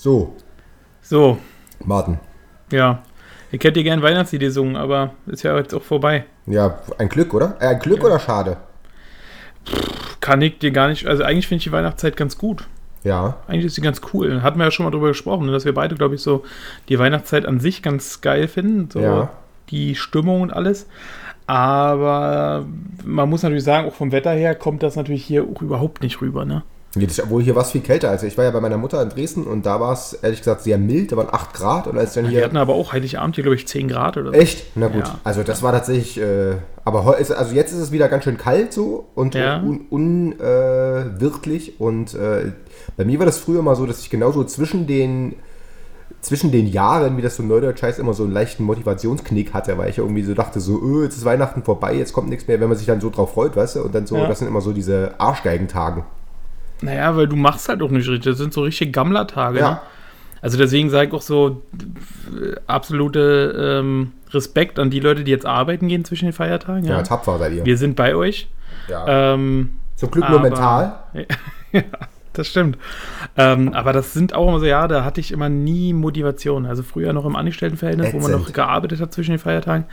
So, So, Martin. ja. Ich hätte gern Weihnachtslied gesungen, aber ist ja jetzt auch vorbei. Ja, ein Glück, oder? Äh, ein Glück oder schade? Kann ich dir gar nicht. Also eigentlich finde ich die Weihnachtszeit ganz gut. Ja. Eigentlich ist sie ganz cool. Hatten wir ja schon mal drüber gesprochen, ne, dass wir beide, glaube ich, so die Weihnachtszeit an sich ganz geil finden. So Ja. die Stimmung und alles. Aber man muss natürlich sagen, auch vom Wetter her kommt das natürlich hier auch überhaupt nicht rüber, ne? Nee, das, obwohl hier war es viel kälter. Also ich war ja bei meiner Mutter in Dresden und da war es ehrlich gesagt sehr mild. Da waren 8 Grad und als dann Wir hier. hatten aber auch Heiligabend hier, glaube ich, 10 Grad oder so. Echt? Na gut. Ja. Also das war tatsächlich. Äh, aber heu- ist- also jetzt ist es wieder ganz schön kalt so und Ja. unwirklich. Un, äh, wirklich. und äh, bei mir war das früher mal so, dass ich genauso zwischen den zwischen den Jahren, wie das so Neudeutsch heißt, immer so einen leichten Motivationsknick hatte, weil ich irgendwie so dachte, so, öh, jetzt ist Weihnachten vorbei, jetzt kommt nichts mehr, wenn man sich dann so drauf freut, weißt du? Und dann so, Ja. das sind immer so diese Arschgeigentagen. Naja, weil du machst halt auch nicht richtig. Das sind so richtige Gammlertage. Ja. Ne? Also deswegen sage ich auch so absolute ähm, Respekt an die Leute, die jetzt arbeiten gehen zwischen den Feiertagen. Ja, Ja. tapfer seid ihr. Wir sind bei euch. ja. Ähm, Zum Glück nur aber- mental. ja, das stimmt. Ähm, aber das sind auch immer so, ja, da hatte ich immer nie Motivation. Also früher noch im Angestelltenverhältnis, wo man Ätzend. noch gearbeitet hat zwischen den Feiertagen.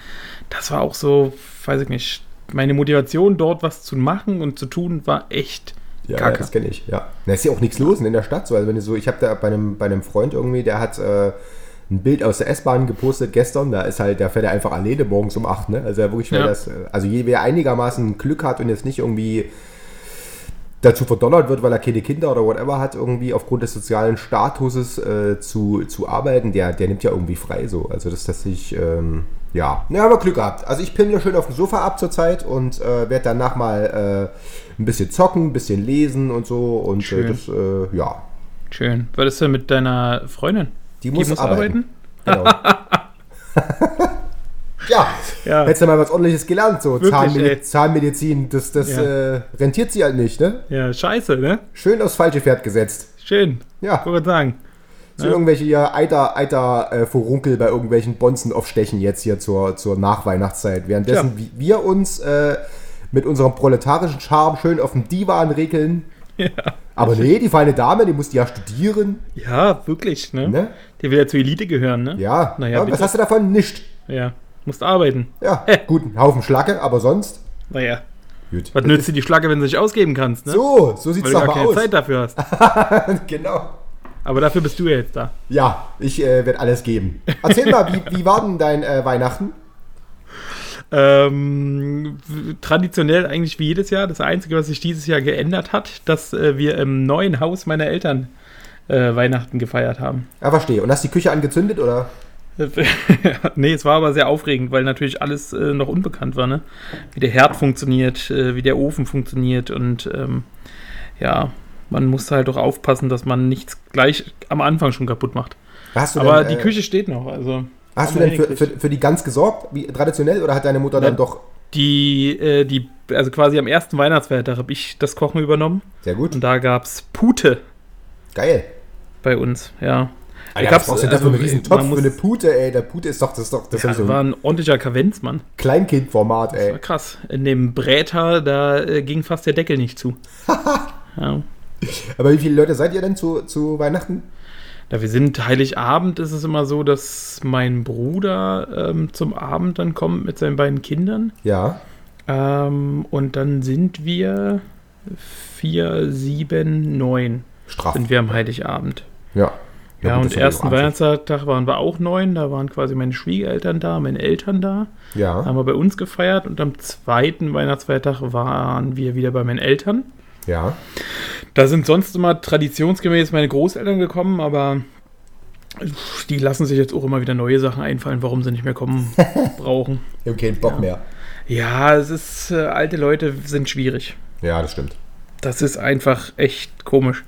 Das war auch so, weiß ich nicht, meine Motivation dort was zu machen und zu tun war echt Ja, kacke. das kenne ich, ja. Da ist ja auch nichts los in der Stadt. So. Also wenn du so, ich habe da bei einem, bei einem Freund irgendwie, der hat äh, ein Bild aus der S-Bahn gepostet gestern. Da ist halt, der fährt er einfach alleine morgens um 8, ne? Also er wirklich, Ja. das, also je, wer einigermaßen Glück hat und jetzt nicht irgendwie dazu verdonnert wird, weil er keine Kinder oder whatever hat, irgendwie aufgrund des sozialen Statuses äh, zu, zu arbeiten, der, der nimmt ja irgendwie frei so. Also das, dass ich, ähm, ja, ne, haben wir Glück gehabt. Also ich pimmle schön auf dem Sofa ab zurzeit und äh, werde danach mal äh, ein bisschen zocken, ein bisschen lesen und so und äh, Schön. das, äh, ja, Schön. Was ist denn mit deiner Freundin? die muss, arbeiten. Genau. ja, Ja. hättest du mal was ordentliches gelernt, so Wirklich, Zahnmedi. Zahnmedizin, das, das Ja. äh, rentiert sie halt nicht, ne? Ja, scheiße, ne? Schön aufs falsche Pferd gesetzt. Schön. Ja. Ich wollte So irgendwelche hier Eiter, Eiter äh, Furunkel bei irgendwelchen Bonzen aufstechen jetzt hier zur, zur Nachweihnachtszeit. Währenddessen wie wir uns äh, mit unserem proletarischen Charme schön auf dem Divan regeln. Ja. Aber nee, die feine Dame, die musste ja studieren. Ja, wirklich, ne? Ne? Die will ja zur Elite gehören, ne? Ja, Naja, ja was hast du davon? Nicht. Ja. Musst arbeiten. Ja, gut, ein Haufen Schlacke, aber sonst. Naja. Gut. Was nützt dir die Schlacke, wenn du nicht ausgeben kannst, ne? So, so sieht's Weil du gar keine aus. Zeit dafür hast. genau. Aber dafür bist du ja jetzt da. Ja, ich äh, werde alles geben. Erzähl mal, wie, wie war denn dein äh, Weihnachten? Ähm, traditionell eigentlich wie jedes Jahr. Das Einzige, was sich dieses Jahr geändert hat, dass äh, wir im neuen Haus meiner Eltern äh, Weihnachten gefeiert haben. Ja, verstehe. Und hast die Küche angezündet oder? nee, es war aber sehr aufregend, weil natürlich alles äh, noch unbekannt war, ne? Wie der Herd funktioniert, äh, wie der Ofen funktioniert und ähm, ja, man musste halt auch aufpassen, dass man nichts gleich am Anfang schon kaputt macht. Hast du Aber denn, die äh, Küche steht noch, also. Hast du denn für, für, für die Gans gesorgt, wie traditionell, oder hat deine Mutter dann Ja. doch. Die, äh, die, also quasi am ersten Weihnachtsfeiertag habe ich das Kochen übernommen Sehr gut. und da gab es Pute Geil. bei uns, ja. Alter, gab's, was brauchst du also, einen riesen Topf muss- für eine Pute, ey? Der Pute ist doch, das ist doch, das ja, so war ein ordentlicher Kavenz, Mann. Kleinkindformat, Das war ey. krass. In dem Bräter, da äh, ging fast der Deckel nicht zu. ja. Aber wie viele Leute seid ihr denn zu, zu Weihnachten? Ja, wir sind Heiligabend, ist es immer so, dass mein Bruder ähm, zum Abend dann kommt mit seinen beiden Kindern. Ja. Ähm, und dann sind wir vier, sieben, neun Straff. sind wir am Heiligabend. Ja. Ja, gut, und ersten. Weihnachtstag waren wir auch neun. Da waren quasi meine Schwiegereltern da, meine Eltern da. Ja. Haben wir bei uns gefeiert. Und am zweiten Weihnachtsfeiertag waren wir wieder bei meinen Eltern. Ja. Da sind sonst immer traditionsgemäß meine Großeltern gekommen, aber die lassen sich jetzt auch immer wieder neue Sachen einfallen, warum sie nicht mehr kommen brauchen. Ich hab keinen Bock mehr. Ja, es ist, äh, alte Leute sind schwierig. Ja, das stimmt. Das ist einfach echt komisch.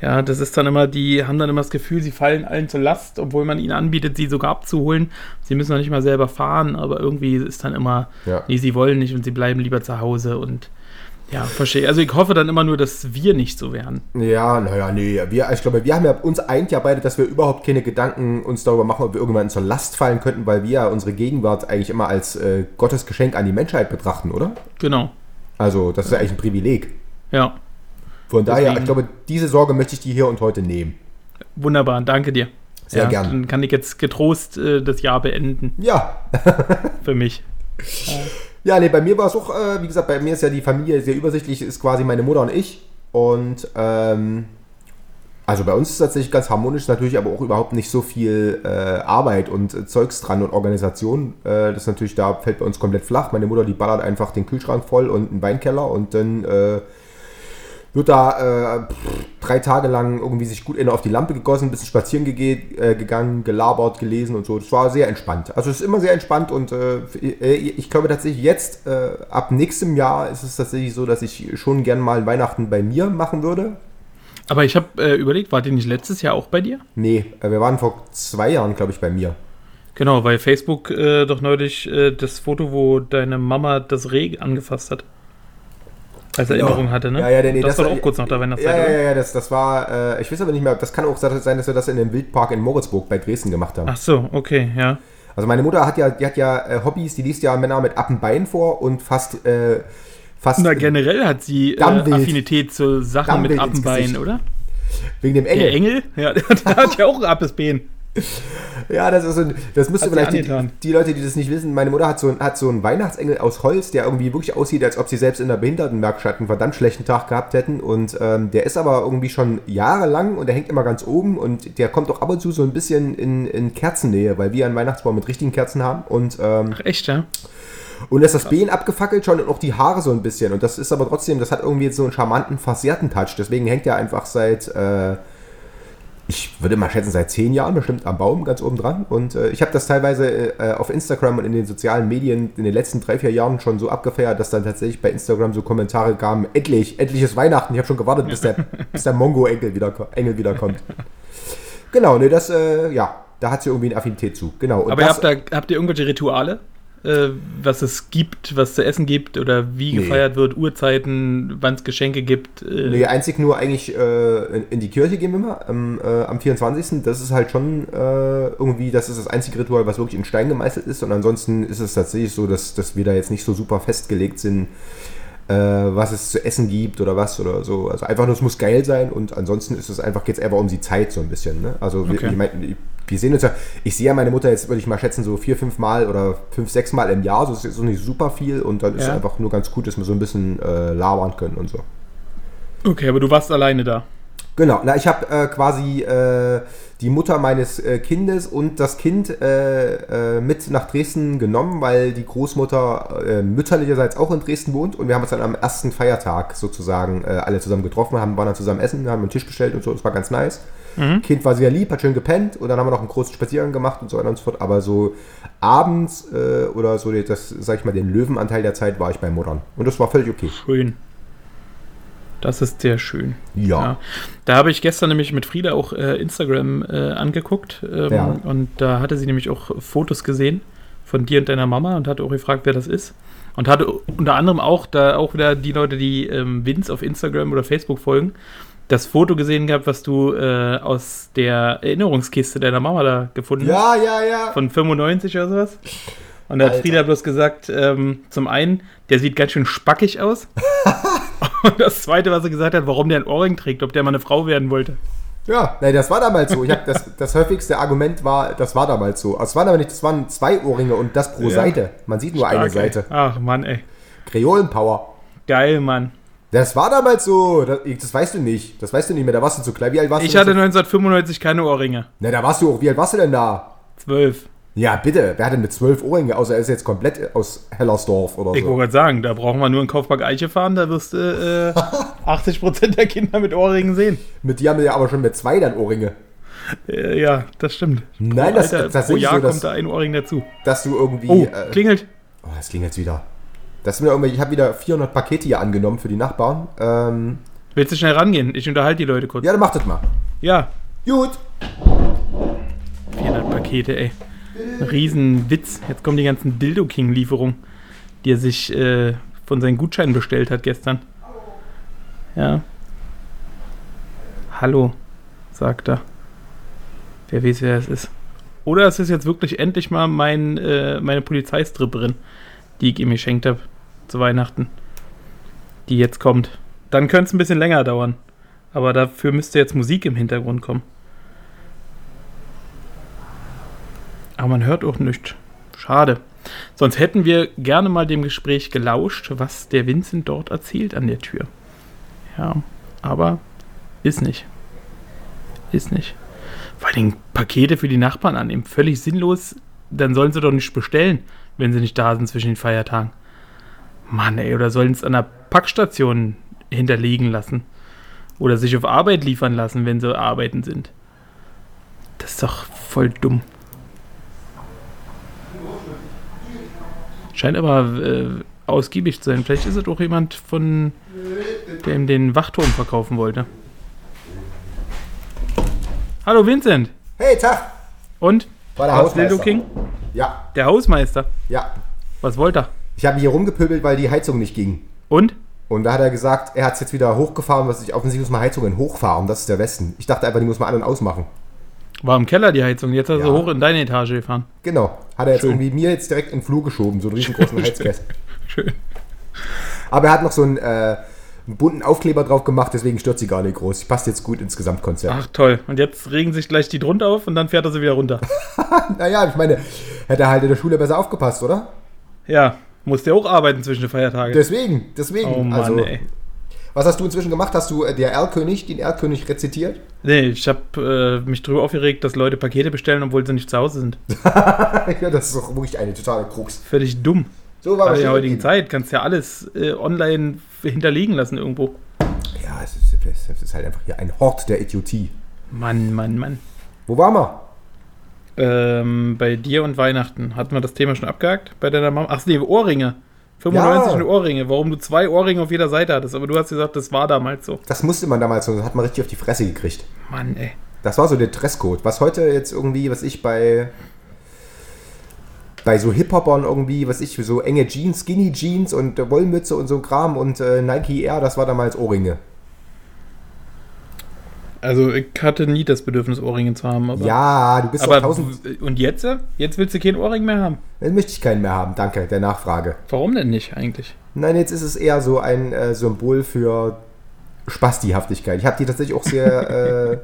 Ja, das ist dann immer, die haben dann immer das Gefühl, sie fallen allen zur Last, obwohl man ihnen anbietet, sie sogar abzuholen. Sie müssen noch nicht mal selber fahren, aber irgendwie ist dann immer, Ja. nee, sie wollen nicht und sie bleiben lieber zu Hause und ja, verstehe. Also ich hoffe dann immer nur, dass wir nicht so wären. Ja, naja, nee. Wir, ich glaube, wir haben ja uns eint ja beide, dass wir überhaupt keine Gedanken uns darüber machen, ob wir irgendwann zur Last fallen könnten, weil wir ja unsere Gegenwart eigentlich immer als äh, Gottes Geschenk an die Menschheit betrachten, oder? Genau. Also, das ist ja eigentlich ein Privileg. Ja, Von daher, Deswegen- ich glaube, diese Sorge möchte ich dir hier und heute nehmen. wunderbar, danke dir. Sehr ja, gern. Dann kann ich jetzt getrost äh, das Jahr beenden Ja, für mich. Ja, nee, bei mir war es auch, äh, wie gesagt, bei mir ist ja die Familie sehr übersichtlich, ist quasi meine Mutter und ich. Und ähm, also bei uns ist es tatsächlich ganz harmonisch, natürlich aber auch überhaupt nicht so viel äh, Arbeit und äh, Zeugs dran und Organisation. Äh, das natürlich, da fällt bei uns komplett flach. Meine Mutter, die ballert einfach den Kühlschrank voll und einen Weinkeller und dann äh, wird da äh, pff, drei Tage lang irgendwie sich gut in auf die Lampe gegossen, ein bisschen spazieren gege äh, gegangen, gelabert, gelesen und so. Das war sehr entspannt. Also es ist immer sehr entspannt und äh, ich ich glaube tatsächlich jetzt, äh, ab nächstem Jahr ist es tatsächlich so, dass ich schon gern mal Weihnachten bei mir machen würde. Aber ich habe äh, überlegt, wart ihr nicht letztes Jahr auch bei dir? Nee, äh, wir waren vor zwei Jahren, glaube ich, bei mir. Genau, weil Facebook äh, doch neulich äh, das Foto, wo deine Mama das Reh angefasst hat. Als Erinnerung hatte, ne? Ja, ja, nee, das, war doch auch kurz nach der Ja, Weihnachtszeit, ja, ja, ja das, das war, äh, ich weiß aber nicht mehr, das kann auch sein, dass wir das in dem Wildpark in Moritzburg bei Dresden gemacht haben. Ach so, okay, ja. Also meine Mutter hat ja, die hat ja äh, Hobbys, die liest ja Männer mit Appenbein vor und fast, äh, fast Na, generell hat sie äh, Dammwild. Affinität zu Sachen mit Dammwild ins Appenbein, oder? wegen dem Der Engel. Engel? Ja, der hat ja auch ein Appesbein. Ja, das ist so ein, das müsste vielleicht die, die Leute, die das nicht wissen, meine Mutter hat so, ein, hat so einen Weihnachtsengel aus Holz, der irgendwie wirklich aussieht, als ob sie selbst in der Behindertenwerkstatt einen verdammt schlechten Tag gehabt hätten und ähm, der ist aber irgendwie schon jahrelang und der hängt immer ganz oben und der kommt auch ab und zu so ein bisschen in, in Kerzennähe, weil wir einen Weihnachtsbaum mit richtigen Kerzen haben und ähm, Ach, echt, ja? Und ist das Bein abgefackelt schon und auch die Haare so ein bisschen. Und das ist aber trotzdem, das hat irgendwie jetzt so einen charmanten, versehrten Touch. Deswegen hängt er einfach seit, äh, ich würde mal schätzen, seit zehn Jahren bestimmt am Baum ganz oben dran. Und äh, ich habe das teilweise äh, auf Instagram und in den sozialen Medien in den letzten drei, vier Jahren schon so abgefeiert, dass dann tatsächlich bei Instagram so Kommentare kamen, endlich, endliches Weihnachten. Ich habe schon gewartet, bis der, bis der Mongo-Engel wieder, Engel wiederkommt. Genau, ne, das, äh, ja, da hat sie irgendwie eine Affinität zu. Genau. Und Aber das, habt, da, habt ihr irgendwelche Rituale? Äh, was es gibt, was zu essen gibt oder wie Nee. gefeiert wird, Uhrzeiten, wann es Geschenke gibt? Äh, Nee, einzig nur eigentlich äh, in, in die Kirche gehen wir immer am, äh, am 24. Das ist halt schon äh, irgendwie, das ist das einzige Ritual, was wirklich in Stein gemeißelt ist. Und ansonsten ist es tatsächlich so, dass, dass wir da jetzt nicht so super festgelegt sind, äh, was es zu essen gibt oder was oder so. Also einfach nur, es muss geil sein und ansonsten ist es einfach, geht es einfach um die Zeit so ein bisschen. Ne? Also wir, Okay. ich mein, wir sehen uns ja, ich sehe ja meine Mutter jetzt, würde ich mal schätzen, so vier, fünf Mal oder fünf, sechs Mal im Jahr. Das ist jetzt so nicht super viel und dann ist es Ja. einfach nur ganz gut, dass wir so ein bisschen äh, labern können und so. Okay, aber du warst alleine da. Genau, na, ich habe äh, quasi äh, die Mutter meines äh, Kindes und das Kind äh, äh, mit nach Dresden genommen, weil die Großmutter äh, mütterlicherseits auch in Dresden wohnt und wir haben uns dann am ersten Feiertag sozusagen alle zusammen getroffen, haben, waren dann zusammen essen, haben einen Tisch bestellt und so, das war ganz nice. Kind war sehr lieb, hat schön gepennt und dann haben wir noch einen großen Spaziergang gemacht und so weiter und so fort, aber so abends oder so, das, sag ich mal, den Löwenanteil der Zeit war ich bei Muttern und das war völlig okay. Schön. Das ist sehr schön. Ja. Da habe ich gestern nämlich mit Frieda auch äh, Instagram äh, angeguckt ähm, Ja. und da hatte sie nämlich auch Fotos gesehen von dir und deiner Mama und hat auch gefragt, wer das ist. Und hatte unter anderem auch da auch wieder die Leute, die ähm, Vince auf Instagram oder Facebook folgen, das Foto gesehen gehabt, was du äh, aus der Erinnerungskiste deiner Mama da gefunden hast. Ja, ja, ja. Von 95 oder sowas. Und da hat Alter. Frieda bloß gesagt, ähm, zum einen, der sieht ganz schön spackig aus. Und das zweite, was er gesagt hat, warum der ein Ohrring trägt, ob der mal eine Frau werden wollte. Ja, nein, das war damals so. Ich hab das, das häufigste Argument war, das war damals so. Es waren aber nicht, das waren zwei Ohrringe und das pro Ja. Seite. Man sieht nur eine Stark, ey. Seite. Ach Mann, ey. Kreolenpower. Geil, Mann. Das war damals so. Das, das weißt du nicht. Das weißt du nicht mehr. Da warst du zu klein. Wie alt warst Ich du? hatte da? 1995 keine Ohrringe. Na, da warst du auch. Wie alt warst du denn da? Zwölf. Ja, bitte. Wer hat denn mit zwölf Ohrringe? Außer er ist jetzt komplett aus Hellersdorf oder Ich so. wollte gerade sagen, da brauchen wir nur in Kaufpark Eiche fahren, da wirst du äh, 80% der Kinder mit Ohrringen sehen. Mit dir haben wir ja aber schon mit zwei dann Ohrringe. Äh, ja, das stimmt. Nein, pro, das- Alter, das ist pro Jahr so, dass- kommt da ein Ohrring dazu. Dass du irgendwie. Oh, äh, klingelt. Oh, das klingt jetzt wieder. Das sind ja irgendwie, ich habe wieder 400 Pakete hier angenommen für die Nachbarn. Ähm, Willst du schnell rangehen? Ich unterhalte die Leute kurz. Ja, dann mach das mal. Ja, Gut. 400 Pakete, ey. Riesenwitz. Jetzt kommen die ganzen Dildo King-Lieferungen, die er sich äh, von seinen Gutscheinen bestellt hat gestern. Ja. Hallo, sagt er. Wer weiß, wer es ist. Oder es ist jetzt wirklich endlich mal mein, äh, meine Polizeistripperin, die ich ihm geschenkt habe zu Weihnachten. Die jetzt kommt. Dann könnte es ein bisschen länger dauern. Aber dafür müsste jetzt Musik im Hintergrund kommen. Aber man hört auch nichts. Schade. Sonst hätten wir gerne mal dem Gespräch gelauscht, was der Vincent dort erzählt an der Tür. Ja, aber ist nicht. Ist nicht. Vor allem Pakete für die Nachbarn annehmen. Völlig sinnlos. Dann sollen sie doch nicht bestellen, wenn sie nicht da sind zwischen den Feiertagen. Mann, ey, oder sollen es an der Packstation hinterlegen lassen. Oder sich auf Arbeit liefern lassen, wenn sie arbeiten sind. Das ist doch voll dumm. Scheint aber äh, ausgiebig zu sein. Vielleicht ist es auch jemand von dem den Wachturm verkaufen wollte. Hallo Vincent. Hey, Tag. Und? War der Was, Hausmeister. King? Ja, Der Hausmeister. ja. Was wollte er? Ich habe hier rumgepöbelt, weil die Heizung nicht ging. Und? Und da hat er gesagt, er hat es jetzt wieder hochgefahren, was ich offensichtlich muss man Heizungen hochfahren. Das ist der Westen. Ich dachte einfach, die muss man an- und ausmachen. War im Keller die Heizung. Jetzt hat er Ja. so hoch in deine Etage gefahren. Genau. Hat er jetzt Schön. irgendwie mir jetzt direkt in den Flur geschoben, so einen riesengroßen Heizkessel. Schön. Aber er hat noch so einen, äh, einen bunten Aufkleber drauf gemacht, deswegen stört sie gar nicht groß. Sie passt jetzt gut ins Gesamtkonzept. Ach toll. Und jetzt regen sich gleich die drunter auf und dann fährt er sie wieder runter. Naja, ich meine, hätte er halt in der Schule besser aufgepasst, oder? Ja, musste ja auch arbeiten zwischen den Feiertagen. Deswegen, deswegen. Oh Mann, also, ey. Was hast du inzwischen gemacht? Hast du äh, der Erlkönig, den Erlkönig rezitiert? Nee, ich habe äh, mich drüber aufgeregt, dass Leute Pakete bestellen, obwohl sie nicht zu Hause sind. ja, das ist doch wirklich eine totale Krux. Völlig dumm. So war Aber das in der heutigen. Zeit kannst du ja alles äh, online hinterlegen lassen irgendwo. Ja, es ist, es ist halt einfach hier ein Hort der Idiotie. Mann, Mann, Mann. Wo waren wir? Ähm, bei dir und Weihnachten. Hatten wir das Thema schon abgehakt? Bei deiner Mama? Ach nee, Ohrringe. 95 Ja. Ohrringe. Warum du zwei Ohrringe auf jeder Seite hattest. Aber du hast gesagt, das war damals so. Das musste man damals so, das hat man richtig auf die Fresse gekriegt. Mann, ey. Das war so der Dresscode. Was heute jetzt irgendwie, was ich bei bei so Hip-Hopern irgendwie, was ich, so enge Jeans, Skinny Jeans und Wollmütze und so Kram und äh, Nike Air, das war damals Ohrringe. Also ich hatte nie das Bedürfnis, Ohrringe zu haben. Aber, Ja, du bist aber tausend. und jetzt? Jetzt willst du keinen Ohrring mehr haben? Dann möchte ich keinen mehr haben, danke, der Nachfrage. Warum denn nicht eigentlich? Nein, jetzt ist es eher so ein äh, Symbol für Spastihaftigkeit. Ich habe die tatsächlich auch sehr, äh,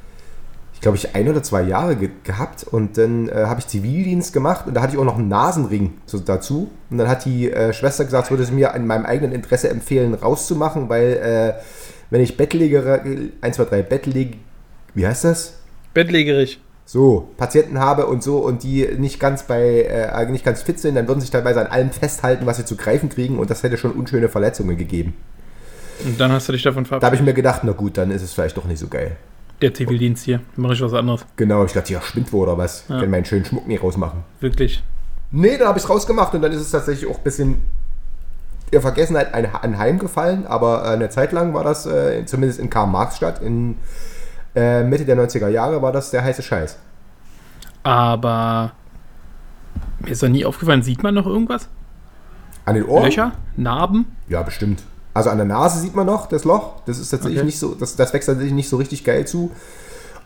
ich glaube, ich ein oder zwei Jahre ge gehabt und dann äh, habe ich Zivildienst gemacht und da hatte ich auch noch einen Nasenring so, dazu. Und dann hat die äh, Schwester gesagt, würde es mir in meinem eigenen Interesse empfehlen, rauszumachen, weil äh, wenn ich Bettläger, 1, 2, 3, Bettleg, wie heißt das? Bettlägerig. So, Patienten habe und so und die nicht ganz bei, äh, nicht ganz fit sind, dann würden sich teilweise an allem festhalten, was sie zu greifen kriegen und das hätte schon unschöne Verletzungen gegeben. Und dann hast du dich davon Da habe verabschiedet. ich mir gedacht, na gut, dann ist es vielleicht doch nicht so geil. Der Zivildienst hier. Mache ich was anderes. Genau, ich dachte, ja, spinnt wohl oder was? Ich Ja. kann meinen schönen Schmuck nicht rausmachen. Wirklich. Nee, dann habe ich es rausgemacht und dann ist es tatsächlich auch ein bisschen der Vergessenheit ein- anheimgefallen, aber äh, eine Zeit lang war das, äh, zumindest in Karl-Marx-Stadt, in äh, Mitte der 90er Jahre war das der heiße Scheiß. Aber mir ist doch nie aufgefallen, sieht man noch irgendwas? An den Ohren? Löcher? Narben? Ja, bestimmt. Also an der Nase sieht man noch das Loch. Das ist tatsächlich Okay. nicht so, das, das wächst tatsächlich nicht so richtig geil zu.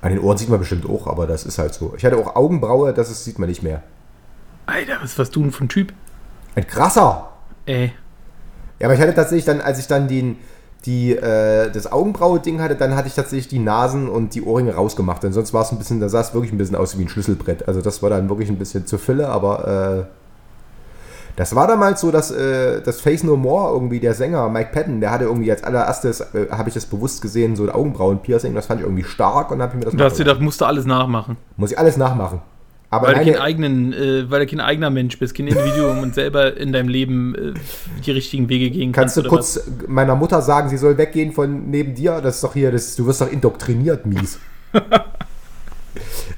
An den Ohren sieht man bestimmt auch, aber das ist halt so. Ich hatte auch Augenbraue, das ist, sieht man nicht mehr. Alter, was warst du denn für ein Typ? Ein krasser. Ey. Ja, aber ich hatte tatsächlich dann, als ich dann den, die, äh, das Augenbraue-Ding hatte, dann hatte ich tatsächlich die Nasen und die Ohrringe rausgemacht. Denn sonst war es ein bisschen, da sah es wirklich ein bisschen aus wie ein Schlüsselbrett. Also das war dann wirklich ein bisschen zu Fülle, aber äh, das war damals so, dass äh, das Face No More irgendwie, der Sänger Mike Patton, der hatte irgendwie als allererstes, äh, habe ich das bewusst gesehen, so ein Augenbrauen-Piercing, das fand ich irgendwie stark und habe ich mir das Du hast gedacht, musst du alles nachmachen. Muss ich alles nachmachen. Aber Weil du, meine, kein eigenen, äh, weil du kein eigener Mensch bist, kein Individuum und selber in deinem Leben äh, die richtigen Wege gehen kannst kannst. du kurz meiner Mutter sagen, sie soll weggehen von neben dir? Das ist doch hier, das, du wirst doch indoktriniert, mies.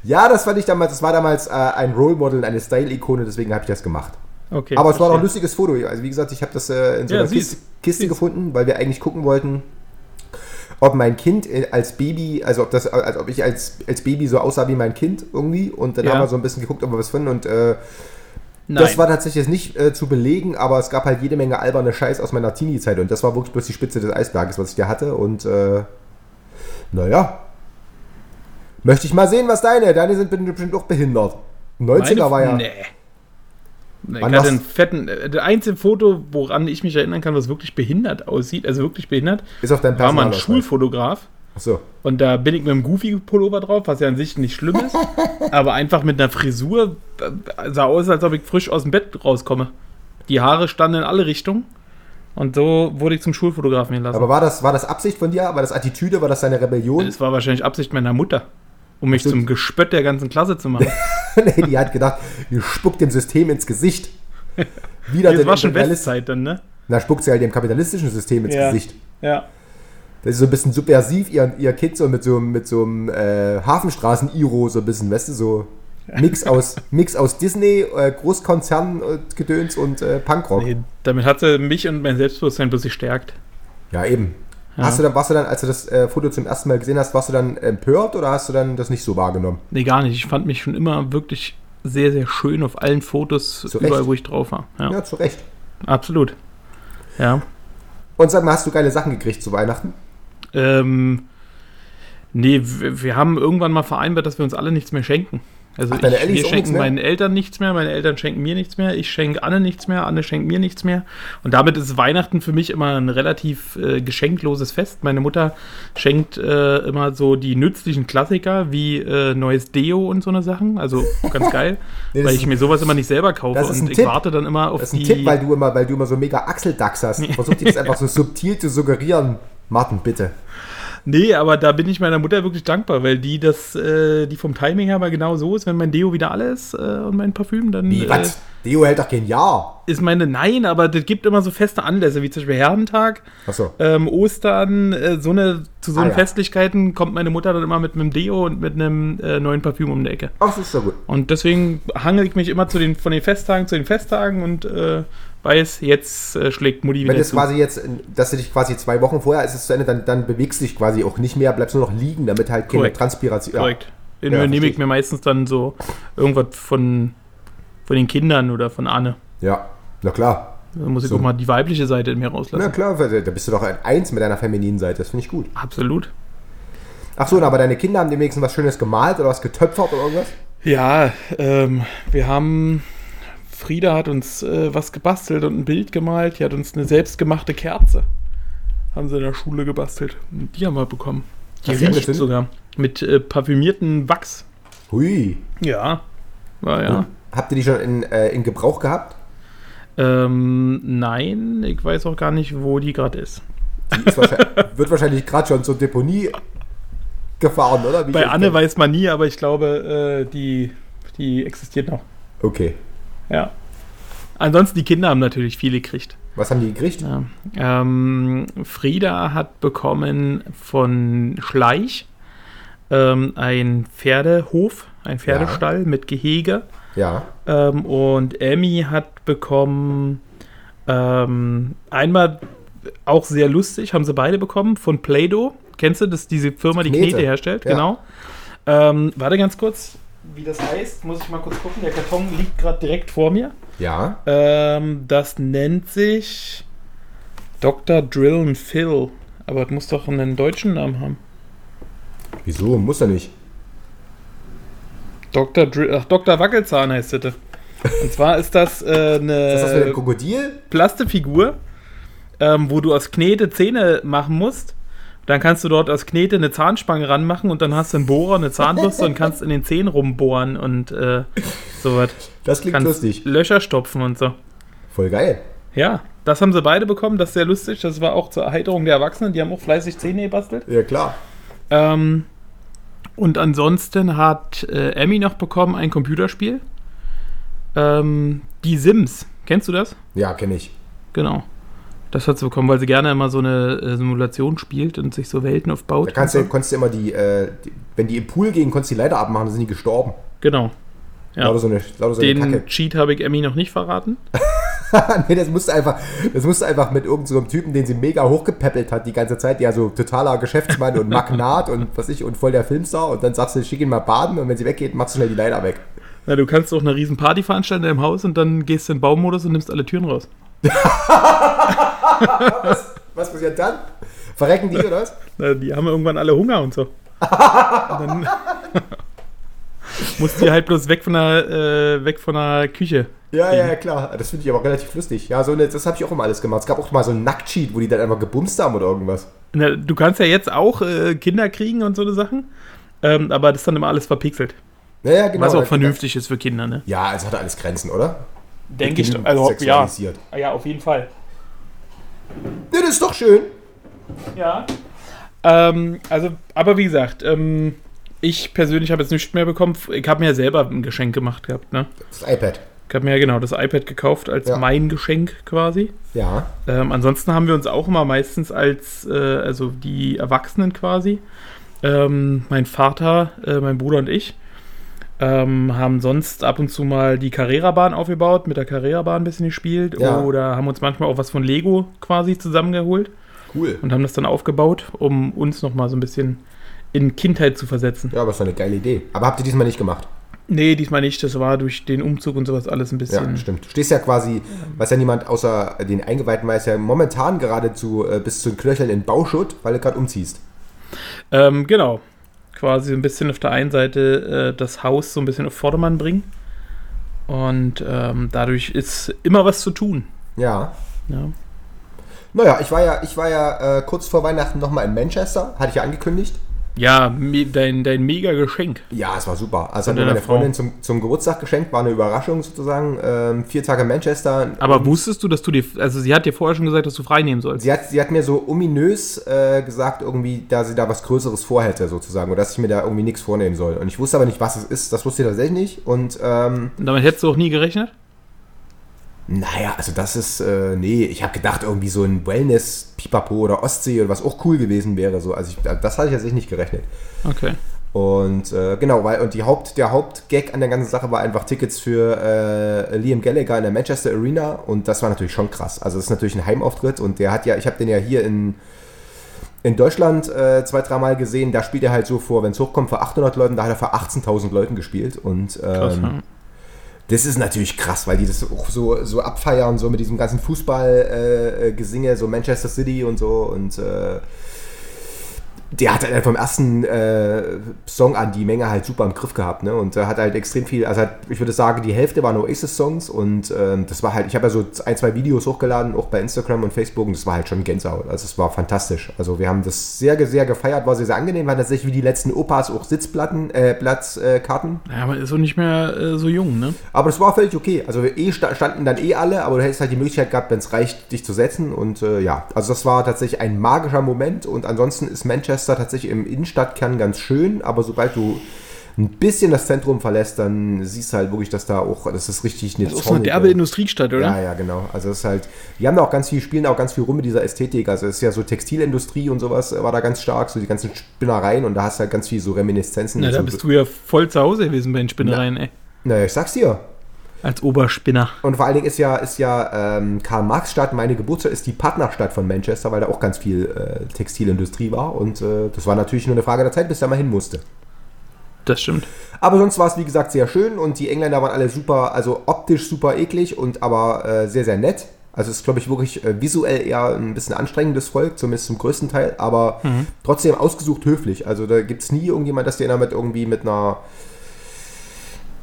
ja, das fand ich damals, das war damals äh, ein Role Model, eine Style-Ikone, deswegen habe ich das gemacht. was? Okay, Aber es war doch ein lustiges Foto. Also wie gesagt, ich habe das äh, in so Ja, einer Kiste, Kiste gefunden, weil wir eigentlich gucken wollten, ob mein Kind äh, als Baby, also ob das, als ob ich als, als Baby so aussah wie mein Kind irgendwie. Und dann Ja. haben wir so ein bisschen geguckt, ob wir was finden. Und äh, das war tatsächlich jetzt nicht äh, zu belegen, aber es gab halt jede Menge alberne Scheiß aus meiner Teenie-Zeit. Und das war wirklich bloß die Spitze des Eisberges, was ich da hatte. Und äh, naja. Möchte ich mal sehen, was deine. Deine sind bestimmt auch behindert. 90er Meine- war ja. Nee. Wann Ich hatte war's- einen fetten, äh, der einzige Foto, woran ich mich erinnern kann, was wirklich behindert aussieht, also wirklich behindert, Ist auf deinem war mal ein. Schulfotograf. Achso. Und da bin ich mit einem Goofy-Pullover drauf, was ja an sich nicht schlimm ist. aber einfach mit einer Frisur äh, sah aus, als ob ich frisch aus dem Bett rauskomme. Die Haare standen in alle Richtungen. Und so wurde ich zum Schulfotografen gelassen. Aber war das, war das Absicht von dir? War das Attitüde? War das deine Rebellion? das war wahrscheinlich Absicht meiner Mutter, um mich Stimmt. zum Gespött der ganzen Klasse zu machen. nee, die hat gedacht, ihr spuckt dem System ins Gesicht. Wieder das war schon Westzeit dann, ne? Na, spuckt sie halt dem kapitalistischen System ins Ja. Gesicht. Ja. Das ist so ein bisschen subversiv, ihr, ihr Kind so mit so, mit so einem äh, Hafenstraßen-Iro, so ein bisschen, weißt du, so Mix aus, Mix aus Disney, äh, Großkonzern, äh, Gedöns und äh, Punkrock. Nee, damit hat sie mich und mein Selbstbewusstsein bloß gestärkt. Ja, eben. Ja. Hast du dann, warst du dann, als du das äh, Foto zum ersten Mal gesehen hast, warst du dann empört oder hast du dann das nicht so wahrgenommen? Nee, gar nicht. Ich fand mich schon immer wirklich sehr, sehr schön auf allen Fotos, Zu überall, Recht. wo ich drauf war. Ja, Ja, zu Recht. absolut. Ja. Und sag mal, hast du geile Sachen gekriegt zu Weihnachten? Ähm, nee, wir, wir haben irgendwann mal vereinbart, dass wir uns alle nichts mehr schenken. Also Ach, ich, wir schenken nichts meinen Eltern nichts mehr, meine Eltern schenken mir nichts mehr, ich schenke Anne nichts mehr, Anne schenkt mir nichts mehr. Und damit ist Weihnachten für mich immer ein relativ äh, geschenkloses Fest. Meine Mutter schenkt äh, immer so die nützlichen Klassiker wie äh, neues Deo und so eine Sachen. Also ganz geil, Nee, weil ich ein- mir sowas immer nicht selber kaufe. das ist Und ich Tipp. warte dann immer auf Das ist ein die. Tipp, weil du immer, weil du immer so mega Achseldachs hast. Versuch dir das einfach so subtil zu suggerieren. Martin, bitte. Nee, aber da bin ich meiner Mutter wirklich dankbar, weil die das, äh, die vom Timing her mal genau so ist, wenn mein Deo wieder alle ist äh, und mein Parfüm, dann Wie, äh, was? Deo hält doch kein Jahr. ist meine, nein, aber das gibt immer so feste Anlässe, wie zum Beispiel Herrentag, Achso. ähm, Ostern, äh, so eine, zu so Ah, ja. Festlichkeiten kommt meine Mutter dann immer mit einem Deo und mit einem äh, neuen Parfüm um die Ecke. Ach, das ist doch gut. Und deswegen hangel ich mich immer zu den, von den Festtagen zu den Festtagen und äh, weiß, jetzt äh, schlägt Mutti wieder Wenn das zu. quasi jetzt, dass du dich quasi zwei Wochen vorher ist es zu Ende, dann, dann bewegst du dich quasi auch nicht mehr, bleibst nur noch liegen, damit halt keine Korrekt. Transpiration. Korrekt. Ja, Ja, nehme ich mir meistens dann so irgendwas von, von den Kindern oder von Anne. ja, na klar. Da muss ich So. auch mal die weibliche Seite in mir rauslassen. Na klar, da bist du doch ein Eins mit deiner femininen Seite, das finde ich gut. Absolut. Ach so, und aber deine Kinder haben demnächst was Schönes gemalt oder was getöpfert oder irgendwas? Ja, ähm, wir haben. Frieda hat uns äh, was gebastelt und ein Bild gemalt. Die hat uns eine selbstgemachte Kerze. Haben sie in der Schule gebastelt. Und die haben wir bekommen. Die du riecht sogar. Mit äh, parfümierten Wachs. Hui. Ja. War ja. Habt ihr die schon in, äh, in Gebrauch gehabt? Ähm, nein, ich weiß auch gar nicht, wo die gerade ist. Die ist wahrscheinlich, wird wahrscheinlich gerade schon zur Deponie gefahren, oder? Wie Bei Anne weiß man nie, aber ich glaube, äh, die, die existiert noch. Okay. Ja. Ansonsten, die Kinder haben natürlich viele gekriegt. Was haben die gekriegt? Ja. Ähm, Frieda hat bekommen von Schleich ähm, ein Pferdehof, ein Pferdestall mit Gehege. Ja. Ähm, und Emmy hat bekommen ähm, einmal auch sehr lustig, haben sie beide bekommen, von Play-Doh. Kennst du das, diese Firma, die Knete. Knete herstellt? Ja. Genau. Ähm, warte ganz kurz, wie das heißt, muss ich mal kurz gucken. Der Karton liegt gerade direkt vor mir. Ja. Ähm, das nennt sich Dr. Drill and Phil. Aber es muss doch einen deutschen Namen haben. Wieso? Muss er nicht. Dr. Drill, ach, Dr. Wackelzahn heißt das. Und zwar ist das äh, eine Ist das Krokodil? Plastefigur, ähm, wo du aus Knete Zähne machen musst. Dann kannst du dort aus Knete eine Zahnspange ranmachen und dann hast du einen Bohrer, eine Zahnbürste und kannst in den Zähnen rumbohren und äh, sowas. Das klingt Kannst lustig. Löcher stopfen und so. Voll geil. Ja, das haben sie beide bekommen, das ist sehr lustig. Das war auch zur Erheiterung der Erwachsenen, die haben auch fleißig Zähne gebastelt. Ja, klar. Ähm, und ansonsten hat äh, Emmy noch bekommen ein Computerspiel. Ähm, die Sims. Kennst du das? Ja, kenne ich. Genau. Das hat sie bekommen, weil sie gerne immer so eine äh, Simulation spielt und sich so Welten aufbaut. Da kannst du, konntest du immer die, äh, die, wenn die im Pool gehen, konntest du die Leiter abmachen, dann sind die gestorben. Genau. Ja. Lauter so eine, lauter so Den Kacke. Cheat habe ich Emmy noch nicht verraten. nee, das musste einfach, das musste einfach mit irgendeinem so Typen, den sie mega hochgepäppelt hat die ganze Zeit, der so totaler Geschäftsmann und Magnat und was ich und voll der Filmstar und dann sagst du, schick ihn mal baden und wenn sie weggeht, machst du schnell die Leiter weg. Na, du kannst doch eine riesen Party veranstalten in deinem Haus und dann gehst du in den Baumodus und nimmst alle Türen raus. Was, was passiert dann? Verrecken die oder was? Na, die haben irgendwann alle Hunger und so. und dann musst du halt bloß weg von der, äh, weg von der Küche. Ja, ja, klar. Das finde ich aber relativ lustig. Ja, so eine, das habe ich auch immer alles gemacht. Es gab auch mal so einen Nacktcheat, wo die dann einfach gebumst haben oder irgendwas. Na, du kannst ja jetzt auch äh, Kinder kriegen und so eine Sachen, ähm, aber das ist dann immer alles verpixelt. Ja, ja, genau. Was auch vernünftig ist für Kinder, ne? Ja, es hat alles Grenzen, oder? Denke ich. Also, ja. sexualisiert. ja, auf jeden Fall. Ja, das ist doch schön. Ja. Ähm, also, aber wie gesagt, ähm, ich persönlich habe jetzt nichts mehr bekommen. Ich habe mir ja selber ein Geschenk gemacht gehabt, ne? Das iPad. Ich habe mir ja genau das iPad gekauft als Ja. mein Geschenk quasi. Ja. Ähm, ansonsten haben wir uns auch immer meistens als, äh, also die Erwachsenen quasi, ähm, mein Vater, äh, mein Bruder und ich, ähm, haben sonst ab und zu mal die Carrera-Bahn aufgebaut, mit der Carrera-Bahn ein bisschen gespielt Ja. oder haben uns manchmal auch was von Lego quasi zusammengeholt Cool. und haben das dann aufgebaut, um uns nochmal so ein bisschen in Kindheit zu versetzen. Ja, aber ist doch eine geile Idee. Aber habt ihr diesmal nicht gemacht? Nee, diesmal nicht. Das war durch den Umzug und sowas alles ein Ja, bisschen. stimmt. Du stehst ja quasi, weiß ja niemand außer den Eingeweihten weiß ja momentan geradezu äh, bis zu den Knöcheln in Bauschutt, weil du gerade umziehst. Ähm, genau. Quasi ein bisschen auf der einen Seite äh, das Haus so ein bisschen auf Vordermann bringen. Und ähm, dadurch ist immer was zu tun. Ja. Ja. Naja, ich war ja, ich war ja äh, kurz vor Weihnachten nochmal in Manchester, hatte ich ja angekündigt. Ja, me- dein, dein mega Geschenk. Ja, es war super. Also hat mir meine Freundin zum, zum Geburtstag geschenkt, war eine Überraschung sozusagen. Ähm, vier Tage Manchester. Aber wusstest du, dass du dir, also sie hat dir vorher schon gesagt, dass du frei nehmen sollst. Sie hat, sie hat mir so ominös äh, gesagt, irgendwie, da sie da was Größeres vorhätte, sozusagen, oder dass ich mir da irgendwie nichts vornehmen soll. Und ich wusste aber nicht, was es ist. Das wusste ich tatsächlich nicht. Und ähm, Und damit hättest du auch nie gerechnet? Naja, also das ist, äh, nee, ich habe gedacht, irgendwie so ein Wellness-Pipapo oder Ostsee oder was auch cool gewesen wäre. So. Also ich, das hatte ich tatsächlich nicht gerechnet. Okay. Und äh, genau, weil und die Haupt, der Hauptgag an der ganzen Sache war einfach Tickets für äh, Liam Gallagher in der Manchester Arena und das war natürlich schon krass. Also das ist natürlich ein Heimauftritt und der hat ja, ich habe den ja hier in, in Deutschland äh, zwei, dreimal gesehen, da spielt er halt so vor, wenn es hochkommt, vor 800 Leuten, da hat er vor 18.000 Leuten gespielt und Krass, ähm, ja. Das ist natürlich krass, weil die das auch so, so abfeiern, so mit diesem ganzen Fußball-Gesinge, äh, Gesinge, so Manchester City und so. Und äh, der hat halt vom ersten äh, Song an die Menge halt super im Griff gehabt, ne? Und er hat halt extrem viel, also hat, ich würde sagen, die Hälfte waren Oasis-Songs und ähm, das war halt, ich habe ja so ein, zwei Videos hochgeladen, auch bei Instagram und Facebook und das war halt schon Gänsehaut. Also es war fantastisch. Also wir haben das sehr, sehr gefeiert, war sehr, sehr angenehm, war tatsächlich wie die letzten Opas auch Sitzplatten, äh, Platzkarten. Ja, man ist so nicht mehr äh, so jung, ne? Aber das war völlig okay. Also eh sta- standen dann eh alle, aber du hättest halt die Möglichkeit gehabt, wenn es reicht, dich zu setzen. Und äh, ja, also das war tatsächlich ein magischer Moment. Und ansonsten ist Manchester tatsächlich im Innenstadtkern ganz schön, aber sobald du ein bisschen das Zentrum verlässt, dann siehst du halt wirklich, dass da auch, das ist richtig eine Das ist so eine derbe Industriestadt, oder? ja, ja, genau. Also es ist halt, die haben da auch ganz viel, spielen da auch ganz viel rum mit dieser Ästhetik. Also es ist ja so Textilindustrie und sowas war da ganz stark, so die ganzen Spinnereien und da hast du halt ganz viel so Reminiszenzen. Na, da so, bist du ja voll zu Hause gewesen bei den Spinnereien, ey. Naja, ich sag's dir. Als Oberspinner. Und vor allen Dingen ist ja, ist ja ähm, Karl-Marx-Stadt, meine Geburtsstadt, ist die Partnerstadt von Manchester, weil da auch ganz viel äh, Textilindustrie war. Und äh, das war natürlich nur eine Frage der Zeit, bis da mal hin musste. Das stimmt. Aber sonst war es, wie gesagt, sehr schön und die Engländer waren alle super, also optisch super eklig und aber äh, sehr, sehr nett. Also es ist, glaube ich, wirklich äh, visuell eher ein bisschen anstrengendes Volk, zumindest zum größten Teil, aber trotzdem ausgesucht höflich. Also da gibt es nie irgendjemand, dass der damit irgendwie mit einer,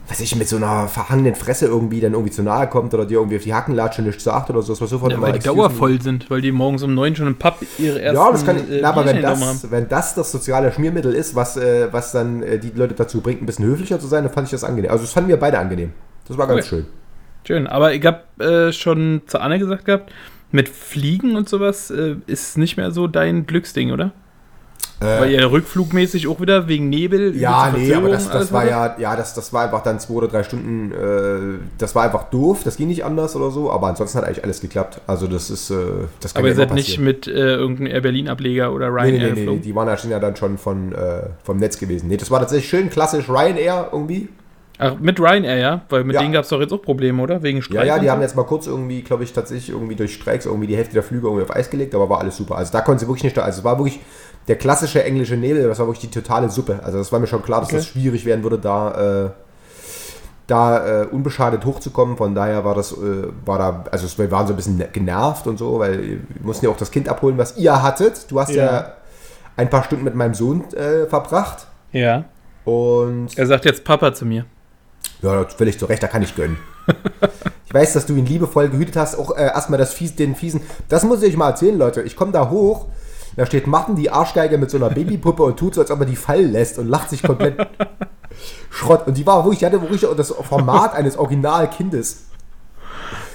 weiß ich, mit so einer verhangenen Fresse irgendwie dann irgendwie zu nahe kommt oder dir irgendwie auf die Hacken latscht und nichts sagt oder so. Das war sofort Ja, weil die excuse Dauer me. voll sind, weil die morgens um neun schon im Pub ihre ersten Ja, das kann äh, na, aber wenn das, wenn das das soziale Schmiermittel ist, was, äh, was dann äh, die Leute dazu bringt, ein bisschen höflicher zu sein, dann fand ich das angenehm. Also das fanden wir beide angenehm. Das war ganz Cool. schön. Schön, aber ich habe äh, schon zu Anne gesagt gehabt, mit Fliegen und sowas äh, ist nicht mehr so dein Glücksding, oder? Weil ihr rückflugmäßig auch wieder wegen Nebel. Äh. Ja, nee, aber das, das war ja, ja, das, das war einfach dann zwei oder drei Stunden, äh, das war einfach doof, das ging nicht anders oder so, aber ansonsten hat eigentlich alles geklappt. Also das ist, äh, das kann Aber ihr seid nicht mit äh, irgendeinem Air Berlin-Ableger oder Nee, Ryanair nee, nee, nee, geflogen? die waren ja schon ja dann schon von, äh, vom Netz gewesen. Nee, das war tatsächlich schön klassisch Ryanair irgendwie. Ach, mit Ryanair, ja? Weil mit Ja. denen gab es doch jetzt auch Probleme, oder? Wegen Ja, Streik. ja, und die haben jetzt mal kurz irgendwie, glaube ich, tatsächlich irgendwie durch Streiks irgendwie die Hälfte der Flüge irgendwie auf Eis gelegt, aber war alles super. Also da konnten sie wirklich nicht, also es war wirklich der klassische englische Nebel, das war wirklich die totale Suppe. Also das war mir schon klar, dass Okay. das schwierig werden würde, da, äh, da äh, unbeschadet hochzukommen. Von daher war das, äh, war da, also wir waren so ein bisschen genervt und so, weil wir mussten ja auch das Kind abholen, was ihr hattet. Du hast ja, Ja. ein paar Stunden mit meinem Sohn äh, verbracht. Ja. Und Er sagt jetzt Papa zu mir. Ja, völlig zu Recht, da kann ich gönnen. Ich weiß, dass du ihn liebevoll gehütet hast. Auch äh, erstmal das Fies, den fiesen. Das muss ich euch mal erzählen, Leute. Ich komme da hoch. Da steht Martin, die Arschgeige mit so einer Babypuppe und tut so, als ob er die fallen lässt und lacht sich komplett Schrott. Und die war wirklich, die hatte wirklich das Format eines Originalkindes.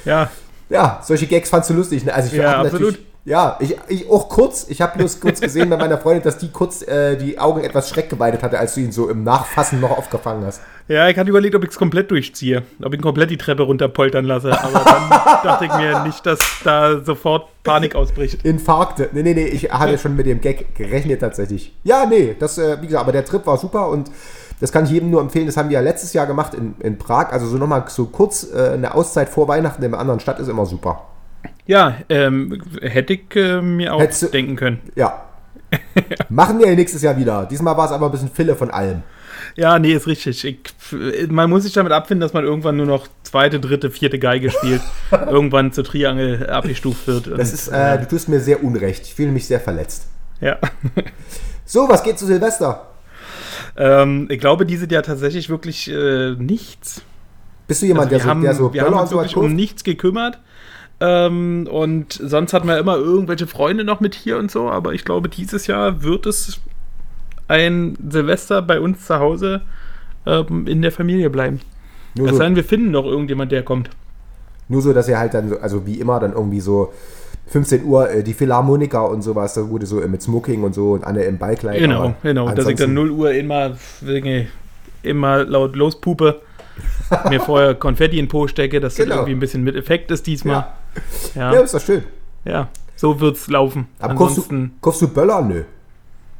Ja. Ja, solche Gags fandst du lustig. Ne? Also ich Ja, absolut. Ja, ich, ich auch kurz. Ich habe bloß kurz gesehen bei meiner Freundin, dass die kurz äh, die Augen etwas schreckgeweidet hatte, als du ihn so im Nachfassen noch aufgefangen hast. Ja, ich hatte überlegt, ob ich es komplett durchziehe. Ob ich ihn komplett die Treppe runterpoltern lasse. Aber dann dachte ich mir nicht, dass da sofort Panik ausbricht. Infarkte. Nee, nee, nee, ich hatte schon mit dem Gag gerechnet tatsächlich. Ja, nee, das, äh, wie gesagt, aber der Trip war super und das kann ich jedem nur empfehlen. Das haben wir ja letztes Jahr gemacht in, in Prag. Also so nochmal so kurz äh, eine Auszeit vor Weihnachten in einer anderen Stadt ist immer super. Ja, ähm, hätte ich äh, mir auch Hättest denken können. Ja. Machen wir nächstes Jahr wieder. Diesmal war es aber ein bisschen Fille von allem. Ja, nee, ist richtig. Ich, man muss sich damit abfinden, dass man irgendwann nur noch zweite, dritte, vierte Geige spielt. irgendwann zur Triangel abgestuft wird. Das ist, äh, du tust mir sehr unrecht. Ich fühle mich sehr verletzt. ja. So, was geht zu Silvester? ähm, ich glaube, die sind ja tatsächlich wirklich äh, nichts. Bist du jemand, Also der, so, haben, der so wir haben Böller und uns wirklich um nichts gekümmert. Ähm, und sonst hatten wir immer irgendwelche Freunde noch mit hier und so, aber ich glaube, dieses Jahr wird es ein Silvester bei uns zu Hause ähm, in der Familie bleiben. Nur Es so, sei denn, wir finden noch irgendjemand, der kommt. nur so, dass ihr halt dann, so, also wie immer, dann irgendwie so 15 Uhr äh, die Philharmoniker und sowas, da wurde so äh, mit Smoking und so und alle im Ballkleid. Genau, genau. Dass ich dann ansonsten- 0 Uhr immer, immer laut lospupe, mir vorher Konfetti in den Po stecke, dass Genau. das irgendwie ein bisschen mit Effekt ist diesmal. Ja, Ja, ist doch schön. ja. So wird's laufen. Aber kaufst du, Ansonsten, kaufst du Böller? Nö.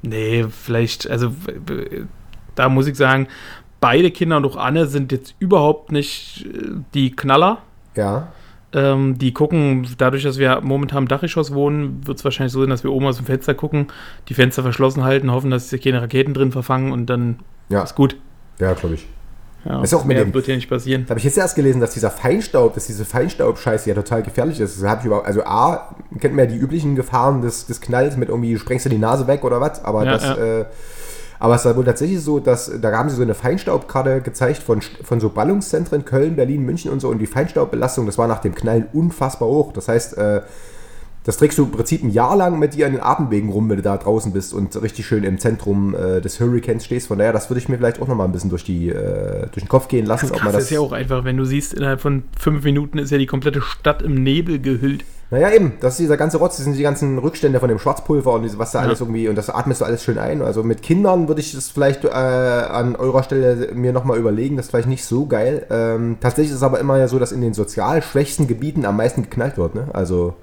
nee, vielleicht, also da muss ich sagen, beide Kinder und auch Anne sind jetzt überhaupt nicht äh, die Knaller. Ja. Ähm, die gucken, dadurch, dass wir momentan im Dachgeschoss wohnen, wird es wahrscheinlich so sein, dass wir oben aus dem Fenster gucken, die Fenster verschlossen halten, hoffen, dass sich keine Raketen drin verfangen und dann Ja, ist gut. ja glaube ich. Ja, Ist auch mit mehr dem- wird ja nicht passieren. Da habe ich jetzt erst gelesen, dass dieser Feinstaub, dass diese Feinstaub-Scheiße ja total gefährlich ist. Das hab ich überhaupt, also A, kennt man ja die üblichen Gefahren des, des Knalls mit irgendwie sprengst du die Nase weg oder was, aber Ja, das, ja. Äh, aber es war wohl tatsächlich so, dass da haben sie so eine Feinstaubkarte gezeigt von, von so Ballungszentren Köln, Berlin, München und so und die Feinstaubbelastung, das war nach dem Knallen unfassbar hoch. Das heißt, äh, das trägst du im Prinzip ein Jahr lang mit dir an den Atemwegen rum, wenn du da draußen bist und richtig schön im Zentrum äh, des Hurricanes stehst. Von daher, das würde ich mir vielleicht auch nochmal ein bisschen durch, die, äh, durch den Kopf gehen lassen. Das Krasse ist ja auch einfach, wenn du siehst, innerhalb von fünf Minuten ist ja die komplette Stadt im Nebel gehüllt. Naja, eben, das ist dieser ganze Rotz, das sind die ganzen Rückstände von dem Schwarzpulver und diese, was da Ja. alles irgendwie, und das atmest du alles schön ein. Also mit Kindern würde ich das vielleicht äh, an eurer Stelle mir nochmal überlegen, das ist vielleicht nicht so geil. Ähm, tatsächlich ist es aber immer ja so, dass in den sozial schwächsten Gebieten am meisten geknallt wird, ne? Also,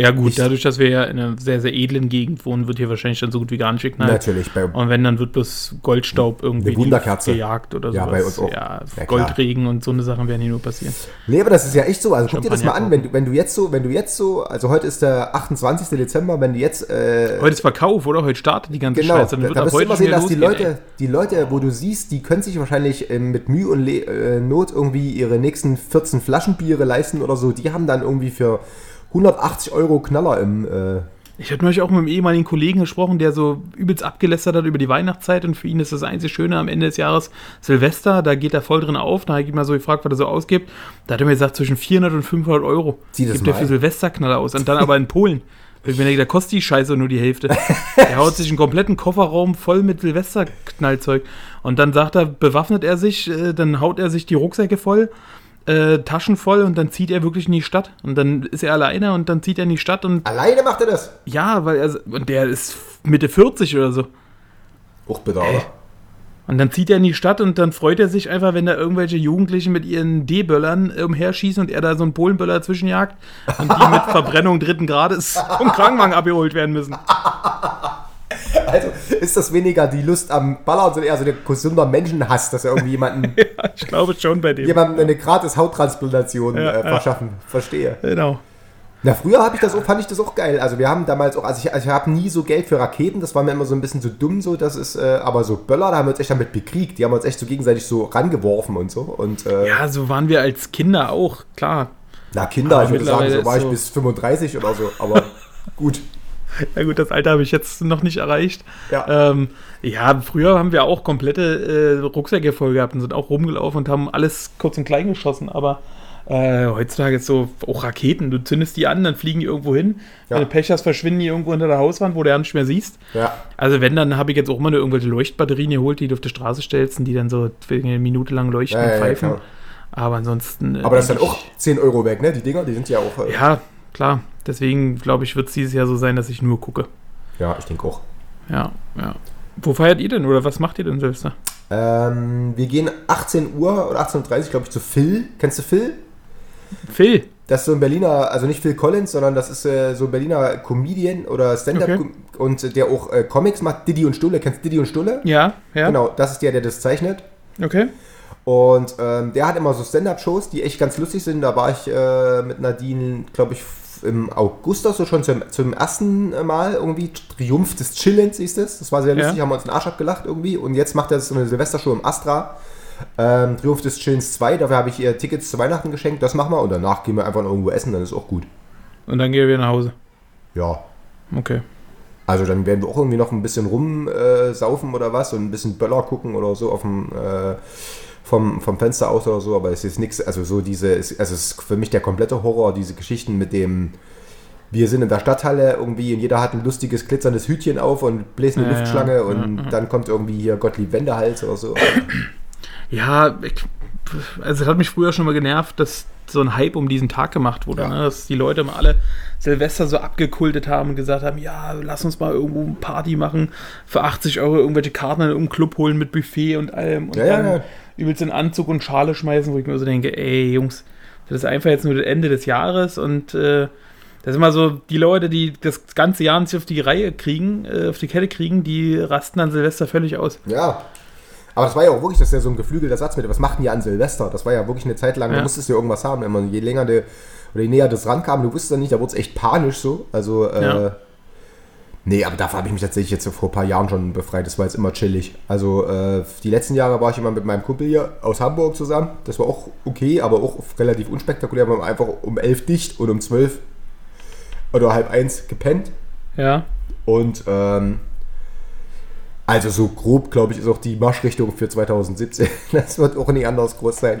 Ja gut, Ich- dadurch, dass wir ja in einer sehr, sehr edlen Gegend wohnen, wird hier wahrscheinlich dann so gut wie gar nicht geknallt. natürlich, bei, Und wenn, dann wird bloß Goldstaub irgendwie gejagt oder Ja, sowas. bei uns auch. Ja, Ja. Goldregen und so eine Sachen werden hier nur passieren. nee, aber das ist ja echt so, also guck dir das mal an, wenn du, wenn du jetzt so, wenn du jetzt so, also heute ist der 28. Dezember, wenn du jetzt, äh, Heute ist Verkauf, oder? Heute startet die ganze Genau, Scheiße. da, Dann da ab wirst du heute immer sehen, dass die Leute, die Leute, wo du siehst, die können sich wahrscheinlich ähm, mit Mühe und Le äh, Not irgendwie ihre nächsten 14 Flaschenbiere leisten oder so. Die haben dann irgendwie für 180 Euro Knaller im. Äh, Ich hatte neulich auch mit einem ehemaligen Kollegen gesprochen, der so übelst abgelästert hat über die Weihnachtszeit und für ihn ist das einzig Schöne am Ende des Jahres Silvester, da geht er voll drin auf. Da habe ich ihn mal so gefragt, was er so ausgibt. Da hat er mir gesagt, zwischen 400 und 500 Euro das gibt er für. Silvesterknaller aus. Und dann aber in Polen. Ich mir denke, da kostet die Scheiße nur die Hälfte. er haut sich einen kompletten Kofferraum voll mit Silvesterknallzeug. Und dann sagt er, bewaffnet er sich, äh, dann haut er sich die Rucksäcke voll, äh, Taschen voll und dann zieht er wirklich in die Stadt. Und dann ist er alleine und dann zieht er in die Stadt und alleine macht er das. ja, weil er, und der ist Mitte 40 oder so. Hochbitter, oder? Und dann zieht er in die Stadt und dann freut er sich einfach, wenn da irgendwelche Jugendlichen mit ihren D-Böllern umherschießen und er da so einen Polenböller zwischenjagt und die mit Verbrennung dritten Grades vom Krankenwagen abgeholt werden müssen. Also ist das weniger die Lust am Ballern, sondern eher so der gesunder Menschenhass, dass er irgendwie jemanden, Ja, ich glaube schon bei dem. jemandem eine gratis Hauttransplantation Ja, äh, ja. verschaffen. Verstehe. Genau. Na, früher habe ich das auch, fand ich das auch geil. Also wir haben damals auch, also ich, also ich habe nie so Geld für Raketen, das war mir immer so ein bisschen zu dumm so, das ist, äh, aber so Böller, da haben wir uns echt damit bekriegt. Die haben uns echt so gegenseitig so rangeworfen und so. Und äh, Ja, so waren wir als Kinder auch, klar. na Kinder, aber ich würde sagen, so war ich so- bis 35 oder so, aber gut. Ja gut, das Alter habe ich jetzt noch nicht erreicht. Ja. Ähm, ja, früher haben wir auch komplette äh, Rucksäcke voll gehabt und sind auch rumgelaufen und haben alles kurz und klein geschossen, aber äh, heutzutage ist so auch Raketen. Du zündest die an, dann fliegen die irgendwo hin. Ja. Wenn du Pech hast, verschwinden die irgendwo unter der Hauswand, wo du ja nicht mehr siehst. Ja. Also wenn, dann habe ich jetzt auch mal nur irgendwelche Leuchtbatterien geholt, die du auf die Straße stellst und die dann so eine Minute lang leuchten Ja, und pfeifen. Aber ansonsten. äh, Aber das ist dann auch 10 Euro weg, ne? Die Dinger, die sind ja auch. Äh, Ja, klar. Deswegen glaube ich, wird es dieses Jahr so sein, dass ich nur gucke. ja, ich denke auch. Ja, ja. Wo feiert ihr denn oder was macht ihr denn, Silvester? Ähm, wir gehen 18 Uhr oder 18.30 Uhr, glaube ich, zu Phil. Kennst du Phil? Phil. Das ist so ein Berliner, also nicht Phil Collins, sondern das ist äh, so ein Berliner Comedian oder Stand-up Okay. und der auch äh, Comics macht. Diddy und Stulle. Kennst du Diddy und Stulle? Ja, ja. Genau, das ist der, der das zeichnet. Okay. Und ähm, der hat immer so Stand-up-Shows, die echt ganz lustig sind. Da war ich äh, mit Nadine, glaube ich, im August oder so schon zum, zum ersten Mal irgendwie. Triumph des Chillens ist es. Das war sehr lustig, Ja. haben wir uns den Arsch abgelacht irgendwie. Und jetzt macht er so eine Silvestershow im Astra. Ähm, Triumph des Chillens 2, dafür habe ich ihr Tickets zu Weihnachten geschenkt. Das machen wir und danach gehen wir einfach irgendwo essen, dann ist auch gut. Und dann gehen wir nach Hause. Ja. Okay. Also dann werden wir auch irgendwie noch ein bisschen rumsaufen äh, oder was und ein bisschen Böller gucken oder so auf dem äh, vom, vom Fenster aus oder so, aber es ist nichts, also so diese, es- also es ist für mich der komplette Horror, diese Geschichten mit dem, wir sind in der Stadthalle irgendwie und jeder hat ein lustiges glitzerndes Hütchen auf und bläst eine Ja, Luftschlange ja, und ja, dann kommt irgendwie hier Gottlieb Wendehals oder so. Ja, ich, also es hat mich früher schon mal genervt, dass so ein Hype um diesen Tag gemacht wurde. Ne? Dass die Leute mal alle Silvester so abgekultet haben und gesagt haben, ja, lass uns mal irgendwo eine Party machen, für 80 Euro irgendwelche Karten in irgendeinen Club holen mit Buffet und allem und Ja, ja, ja. Übelst in Anzug und Schale schmeißen, wo ich mir so denke, ey Jungs, das ist einfach jetzt nur das Ende des Jahres und äh, das ist immer so, die Leute, die das ganze Jahr nicht auf die Reihe kriegen, äh, auf die Kette kriegen, die rasten an Silvester völlig aus. Ja. Aber das war ja auch wirklich, das ist ja so ein geflügelter Satz mit, was machten die an Silvester? Das war ja wirklich eine Zeit lang, Ja. du musstest ja irgendwas haben. Immer, je länger der, oder je näher das rankam, du wusstest ja nicht, da wurde es echt panisch so. Also, äh, Ja. Nee, aber dafür habe ich mich tatsächlich jetzt vor ein paar Jahren schon befreit. Das war jetzt immer chillig. Also, äh, die letzten Jahre war ich immer mit meinem Kumpel hier aus Hamburg zusammen. Das war auch okay, aber auch relativ unspektakulär. Wir haben einfach um elf dicht und um zwölf oder halb eins gepennt. Ja. Und ähm, also so grob, glaube ich, ist auch die Marschrichtung für 2017. Das wird auch nicht anders groß sein.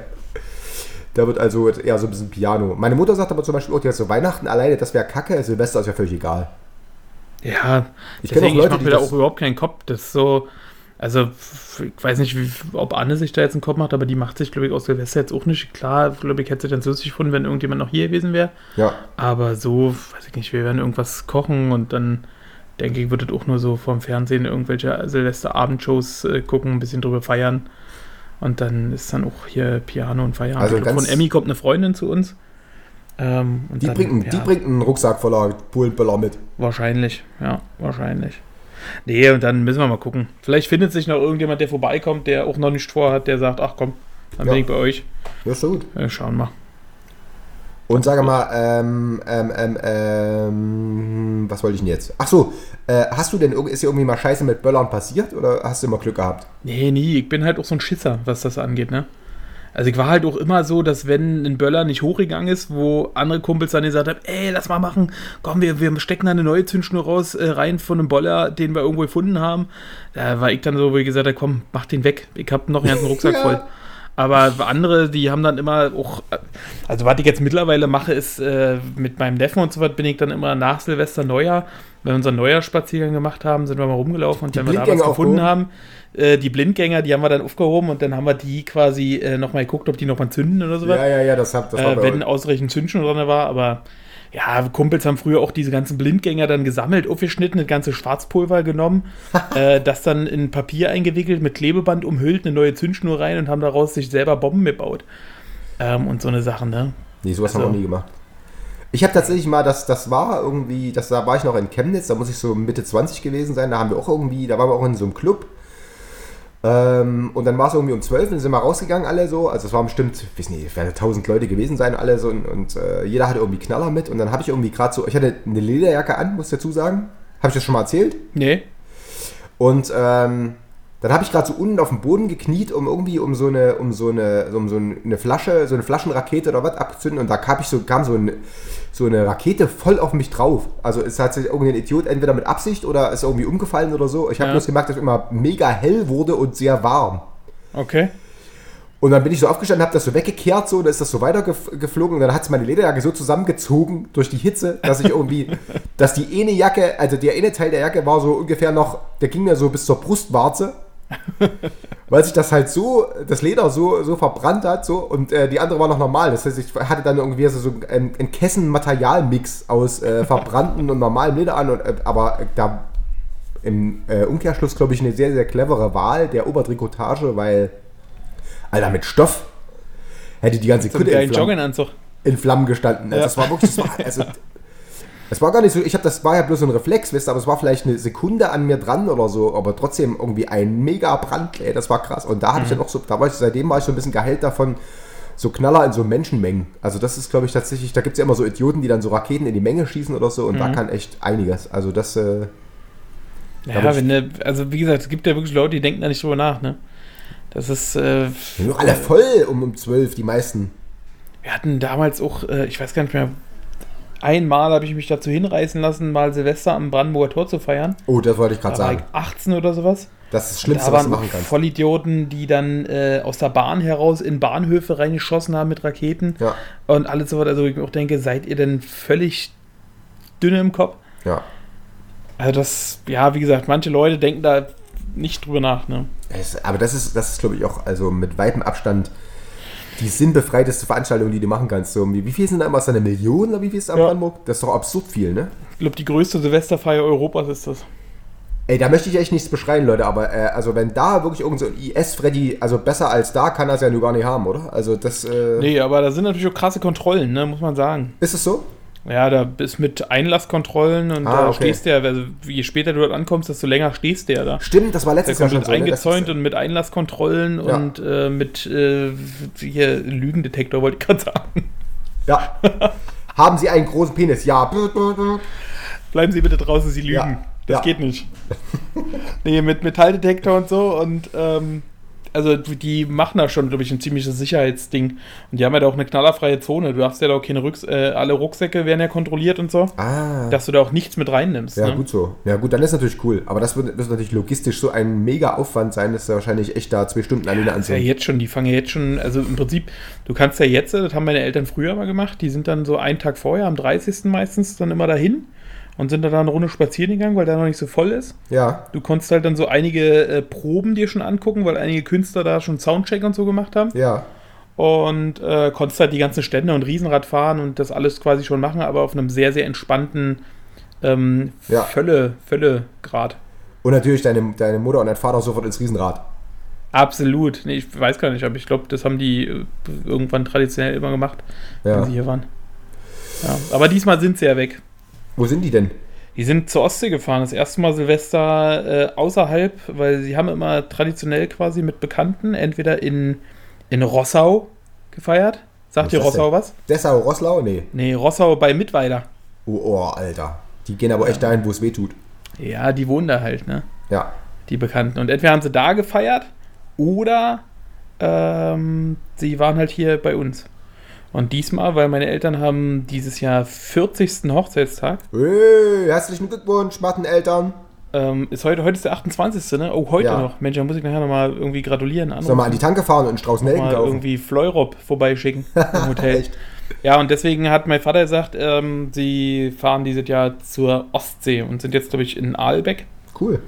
Da wird also eher so ein bisschen Piano. Meine Mutter sagt aber zum Beispiel auch, die hat so Weihnachten alleine, das wäre kacke, Silvester ist ja völlig egal. Ja, Ich deswegen, Leute, ich mache mir da das- auch überhaupt keinen Kopf. Das ist so, also ich weiß nicht, wie, ob Anne sich da jetzt einen Kopf macht, aber die macht sich, glaube ich, aus Silvester jetzt auch nicht. Klar, glaube ich, hätte sie dann so lustig gefunden, wenn irgendjemand noch hier gewesen wäre. Ja, Aber so, weiß ich nicht, wir werden irgendwas kochen und dann denke ich, wird es auch nur so vom Fernsehen irgendwelche Silvesterabendshows äh, gucken, ein bisschen drüber feiern. Und dann ist dann auch hier Piano und Feierabend. Also Von Emmy kommt eine Freundin zu uns. Ähm, die, dann, bringt, einen- die ja. bringt einen Rucksack voller Polenböller mit. Wahrscheinlich, ja, wahrscheinlich. Nee, und dann müssen wir mal gucken. Vielleicht findet sich noch irgendjemand, der vorbeikommt, der auch noch nicht vorhat, der sagt, ach komm, dann Ja. bin ich bei euch. Ja, ist so gut. Äh, schauen wir. Und sage mal, ähm, ähm, ähm, ähm, was wollte ich denn jetzt? Ach so, äh, hast du denn, ist dir irgendwie mal Scheiße mit Böllern passiert oder hast du immer Glück gehabt? Nee, nie. Ich bin halt auch so ein Schisser, was das angeht, ne? Also ich war halt auch immer so, dass wenn ein Böller nicht hochgegangen ist, wo andere Kumpels dann gesagt haben, ey, lass mal machen, komm, wir, wir stecken da eine neue Zündschnur raus, äh, rein von einem Boller, den wir irgendwo gefunden haben. Da war ich dann so, wo ich gesagt habe, komm, mach den weg. Ich hab noch einen ganzen Rucksack Ja. voll. Aber andere, die haben dann immer auch, also was ich jetzt mittlerweile mache, ist äh, mit meinem Neffen und so was bin ich dann immer nach Silvester Neujahr, wenn wir unseren Neujahrspaziergang gemacht haben, sind wir mal rumgelaufen und Die wenn wir da was gefunden aufgehoben? haben, äh, die Blindgänger, die haben wir dann aufgehoben und dann haben wir die quasi äh, nochmal geguckt, ob die nochmal zünden oder sowas. Ja, ja, ja, das, hab, das äh, wenn ausreichend Zündschnur drin war, aber ja, Kumpels haben früher auch diese ganzen Blindgänger dann gesammelt, aufgeschnitten, das ganze Schwarzpulver genommen, äh, das dann in Papier eingewickelt, mit Klebeband umhüllt, eine neue Zündschnur rein und haben daraus sich selber Bomben gebaut. Ähm, und so eine Sache, ne? Nee, sowas haben wir Also- nie gemacht. Ich habe tatsächlich mal, das, das war irgendwie, das, da war ich noch in Chemnitz, da muss ich so Mitte 20 gewesen sein, da haben wir auch irgendwie, da waren wir auch in so einem Club. Ähm, und dann war es irgendwie um 12 und dann sind wir rausgegangen alle so, also es waren bestimmt, ich weiß nicht, es werden 1000 Leute gewesen sein alle so und, und äh, jeder hatte irgendwie Knaller mit und dann habe ich irgendwie gerade so, ich hatte eine Lederjacke an, muss ich dazu sagen. Habe ich das schon mal erzählt? Nee. Und ähm, dann habe ich gerade so unten auf dem Boden gekniet, um irgendwie um so eine, um so eine, um so eine Flasche, so eine Flaschenrakete oder was abzuzünden. Und da kam ich so, kam so, ein, so eine Rakete voll auf mich drauf. Also es hat sich irgendein Idiot entweder mit Absicht oder ist irgendwie umgefallen oder so. Ich habe Ja. bloß gemerkt, dass es immer mega hell wurde und sehr warm. Okay. Und dann bin ich so aufgestanden, habe das so weggekehrt, so, dann ist das so weitergeflogen und dann hat es meine Lederjacke so zusammengezogen durch die Hitze, dass ich irgendwie, dass die eine Jacke, also der eine Teil der Jacke war so ungefähr noch, der ging mir so bis zur Brustwarze, weil sich das halt so, das Leder so, so verbrannt hat, so, und äh, die andere war noch normal. Das heißt, ich hatte dann irgendwie so, so einen, einen Kessen-Materialmix aus äh, verbrannten und normalem Leder an, und, äh, aber da im äh, Umkehrschluss, glaube ich, eine sehr, sehr clevere Wahl der Obertrikotage, weil, Alter, mit Stoff hätte die ganze Kutte in Flammen, Jogginganzug. in Flammen gestanden. Also Ja. Das war wirklich, das war, also, das war gar nicht so, ich habe das war ja bloß so ein Reflex, wisst ihr, aber es war vielleicht eine Sekunde an mir dran oder so, aber trotzdem irgendwie ein mega Brand, ey, das war krass. Und da habe ich dann auch so, da war ich, seitdem war ich so ein bisschen geheilt davon, so Knaller in so Menschenmengen. Also das ist, glaube ich, tatsächlich, da gibt es ja immer so Idioten, die dann so Raketen in die Menge schießen oder so und da kann echt einiges. Also das, äh, Ja, wenn der, also wie gesagt, es gibt ja wirklich Leute, die denken da nicht drüber nach, ne? Das ist, äh, doch alle voll um, um 12, die meisten. wir hatten damals auch, äh, ich weiß gar nicht mehr, einmal habe ich mich dazu hinreißen lassen, mal Silvester am Brandenburger Tor zu feiern. Oh, das wollte ich Da gerade sagen. 18 oder sowas. Das ist das Da Schlimmste, was du machen kannst. Vollidioten, die dann äh, aus der Bahn heraus in Bahnhöfe reingeschossen haben mit Raketen Ja, und alles so was. Also ich mir auch denke, seid ihr denn völlig dünne im Kopf? ja. Also das, ja, wie gesagt, manche Leute denken da nicht drüber nach, ne? Es, aber das ist, das ist glaube ich, auch also mit weitem Abstand die sinnbefreiteste Veranstaltung, die du machen kannst. So, wie wie viel sind da immer? Eine Million oder wie viel ist da in Ja. Brandenburg? Das ist doch absurd viel, ne? Ich glaube, die größte Silvesterfeier Europas ist das. Ey, da möchte ich echt nichts beschreien, Leute, aber äh, also wenn da wirklich irgend so ein IS-Freddy, also besser als da, kann das ja nur gar nicht haben, oder? Also das, äh, Nee, aber da sind natürlich auch krasse Kontrollen, ne, muss man sagen. ist es so? Ja, da ist mit Einlasskontrollen und Ah, da okay. stehst du ja, also je später du dort ankommst, desto länger stehst du ja da. Stimmt, das war letztes Jahr schon so. ne? Eingezäunt ist- und mit Einlasskontrollen Ja. und äh, mit äh, hier Lügendetektor, wollte ich gerade sagen. Ja. Haben Sie einen großen Penis? Ja. Bleiben Sie bitte draußen, Sie lügen. Ja. Das Ja. geht nicht. nee, mit Metalldetektor und so und ähm, also die machen da schon, glaube ich, ein ziemliches Sicherheitsding. Und die haben ja da auch eine knallerfreie Zone. Du darfst ja da auch keine Rucks äh, alle Rucksäcke werden ja kontrolliert und so, Ah. dass du da auch nichts mit reinnimmst. Ja, ne? gut so. Ja, gut, dann ist natürlich cool. Aber das wird, wird natürlich logistisch so ein mega Aufwand sein, dass da wahrscheinlich echt da zwei Stunden alleine Das ist ja jetzt schon, die fangen ja jetzt schon, also im Prinzip, du kannst ja jetzt, das haben meine Eltern früher mal gemacht, die sind dann so einen Tag vorher, am 30. meistens, dann immer dahin und sind dann da eine Runde spazieren gegangen, weil da noch nicht so voll ist. Ja, Du konntest halt dann so einige äh, Proben dir schon angucken, weil einige Künstler da schon Soundcheck und so gemacht haben. ja. Und äh, konntest halt die ganzen Stände und Riesenrad fahren und das alles quasi schon machen, aber auf einem sehr, sehr entspannten ähm, Ja. Völle, Völlegrad. Und natürlich deine, deine Mutter und dein Vater sofort ins Riesenrad. Absolut. Nee, ich weiß gar nicht, aber ich glaube, das haben die äh, irgendwann traditionell immer gemacht, Ja. wenn sie hier waren. Ja, aber diesmal sind sie ja weg. Wo sind die denn? Die sind zur Ostsee gefahren, das erste Mal Silvester äh, außerhalb, weil sie haben immer traditionell quasi mit Bekannten, entweder in, in Rossau gefeiert. Sagt dir Rossau was? Dessau, Rosslau? Nee. Nee, Rossau bei Mittweida. Oh, oh, Alter. Die gehen aber echt dahin, wo es weh tut. Ja, die wohnen da halt, ne? Ja. Die Bekannten. Und entweder haben sie da gefeiert oder ähm, sie waren halt hier bei uns. Und diesmal, weil meine Eltern haben dieses Jahr 40. Hochzeitstag. Hey, herzlichen Glückwunsch, Matteneltern. Ähm, ist heute, heute ist der 28. Ne? Oh, heute Ja. noch. Mensch, da muss ich nachher nochmal irgendwie gratulieren. Sollen wir mal an die Tanke fahren und einen Strauß Nelken mal kaufen? irgendwie Fleurop vorbeischicken im Hotel. Ja, und deswegen hat mein Vater gesagt, ähm, sie fahren dieses Jahr zur Ostsee und sind jetzt, glaube ich, in Aalbeck Cool.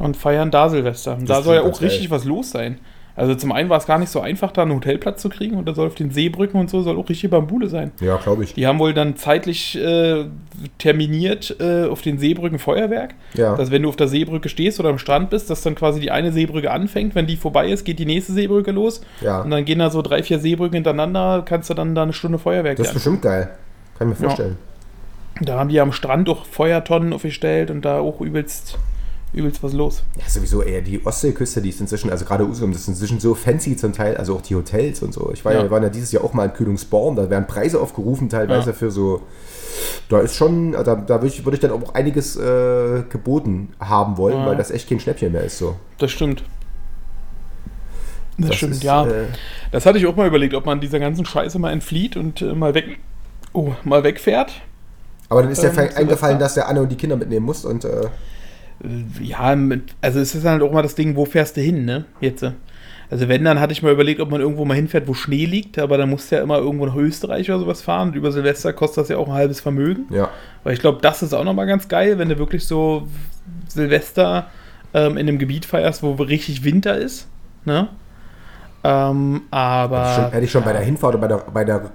und feiern da Silvester. Und da soll ja auch richtig geil. was los sein. Also zum einen war es gar nicht so einfach, da einen Hotelplatz zu kriegen und da soll auf den Seebrücken und so soll auch richtig Bambule sein. Ja, glaube ich. Die haben wohl dann zeitlich äh, terminiert äh, auf den Seebrücken Feuerwerk, Ja. dass wenn du auf der Seebrücke stehst oder am Strand bist, dass dann quasi die eine Seebrücke anfängt, wenn die vorbei ist, geht die nächste Seebrücke los Ja. und dann gehen da so drei, vier Seebrücken hintereinander, kannst du dann da eine Stunde Feuerwerk Das ist bestimmt geil. Kann ich mir Ja. vorstellen. Da haben die am Strand auch Feuertonnen aufgestellt und da auch übelst, übelst was los. Ja, sowieso eher die Ostseeküste, die ist inzwischen, also gerade Usum, das ist inzwischen so fancy zum Teil, also auch die Hotels und so. Ich war ja, Ja. wir waren ja dieses Jahr auch mal in Kühlungsborn, da werden Preise aufgerufen, teilweise Ja. für so. Da ist schon, da, da würde ich, würde ich dann auch einiges äh, geboten haben wollen, Ja. weil das echt kein Schnäppchen mehr ist so. Das stimmt. Das, stimmt, ist, ja. Äh, Das hatte ich auch mal überlegt, ob man dieser ganzen Scheiße mal entflieht und äh, mal weg, oh, mal wegfährt. aber dann ist Ähm, eingefallen, dass der Anne und die Kinder mitnehmen musst und Äh, Ja, mit, also es ist halt auch mal das Ding, wo fährst du hin, ne? Jetzt. äh. Also wenn, dann hatte ich mal überlegt, ob man irgendwo mal hinfährt, wo Schnee liegt, aber dann musst du ja immer irgendwo nach Österreich oder sowas fahren und über Silvester kostet das ja auch ein halbes Vermögen. ja. Weil ich glaube, das ist auch nochmal ganz geil, wenn du wirklich so Silvester ähm, in einem Gebiet feierst, wo richtig Winter ist, ne? Ähm, aber... Schon, hätte ich schon bei der Hinfahrt und bei der, bei der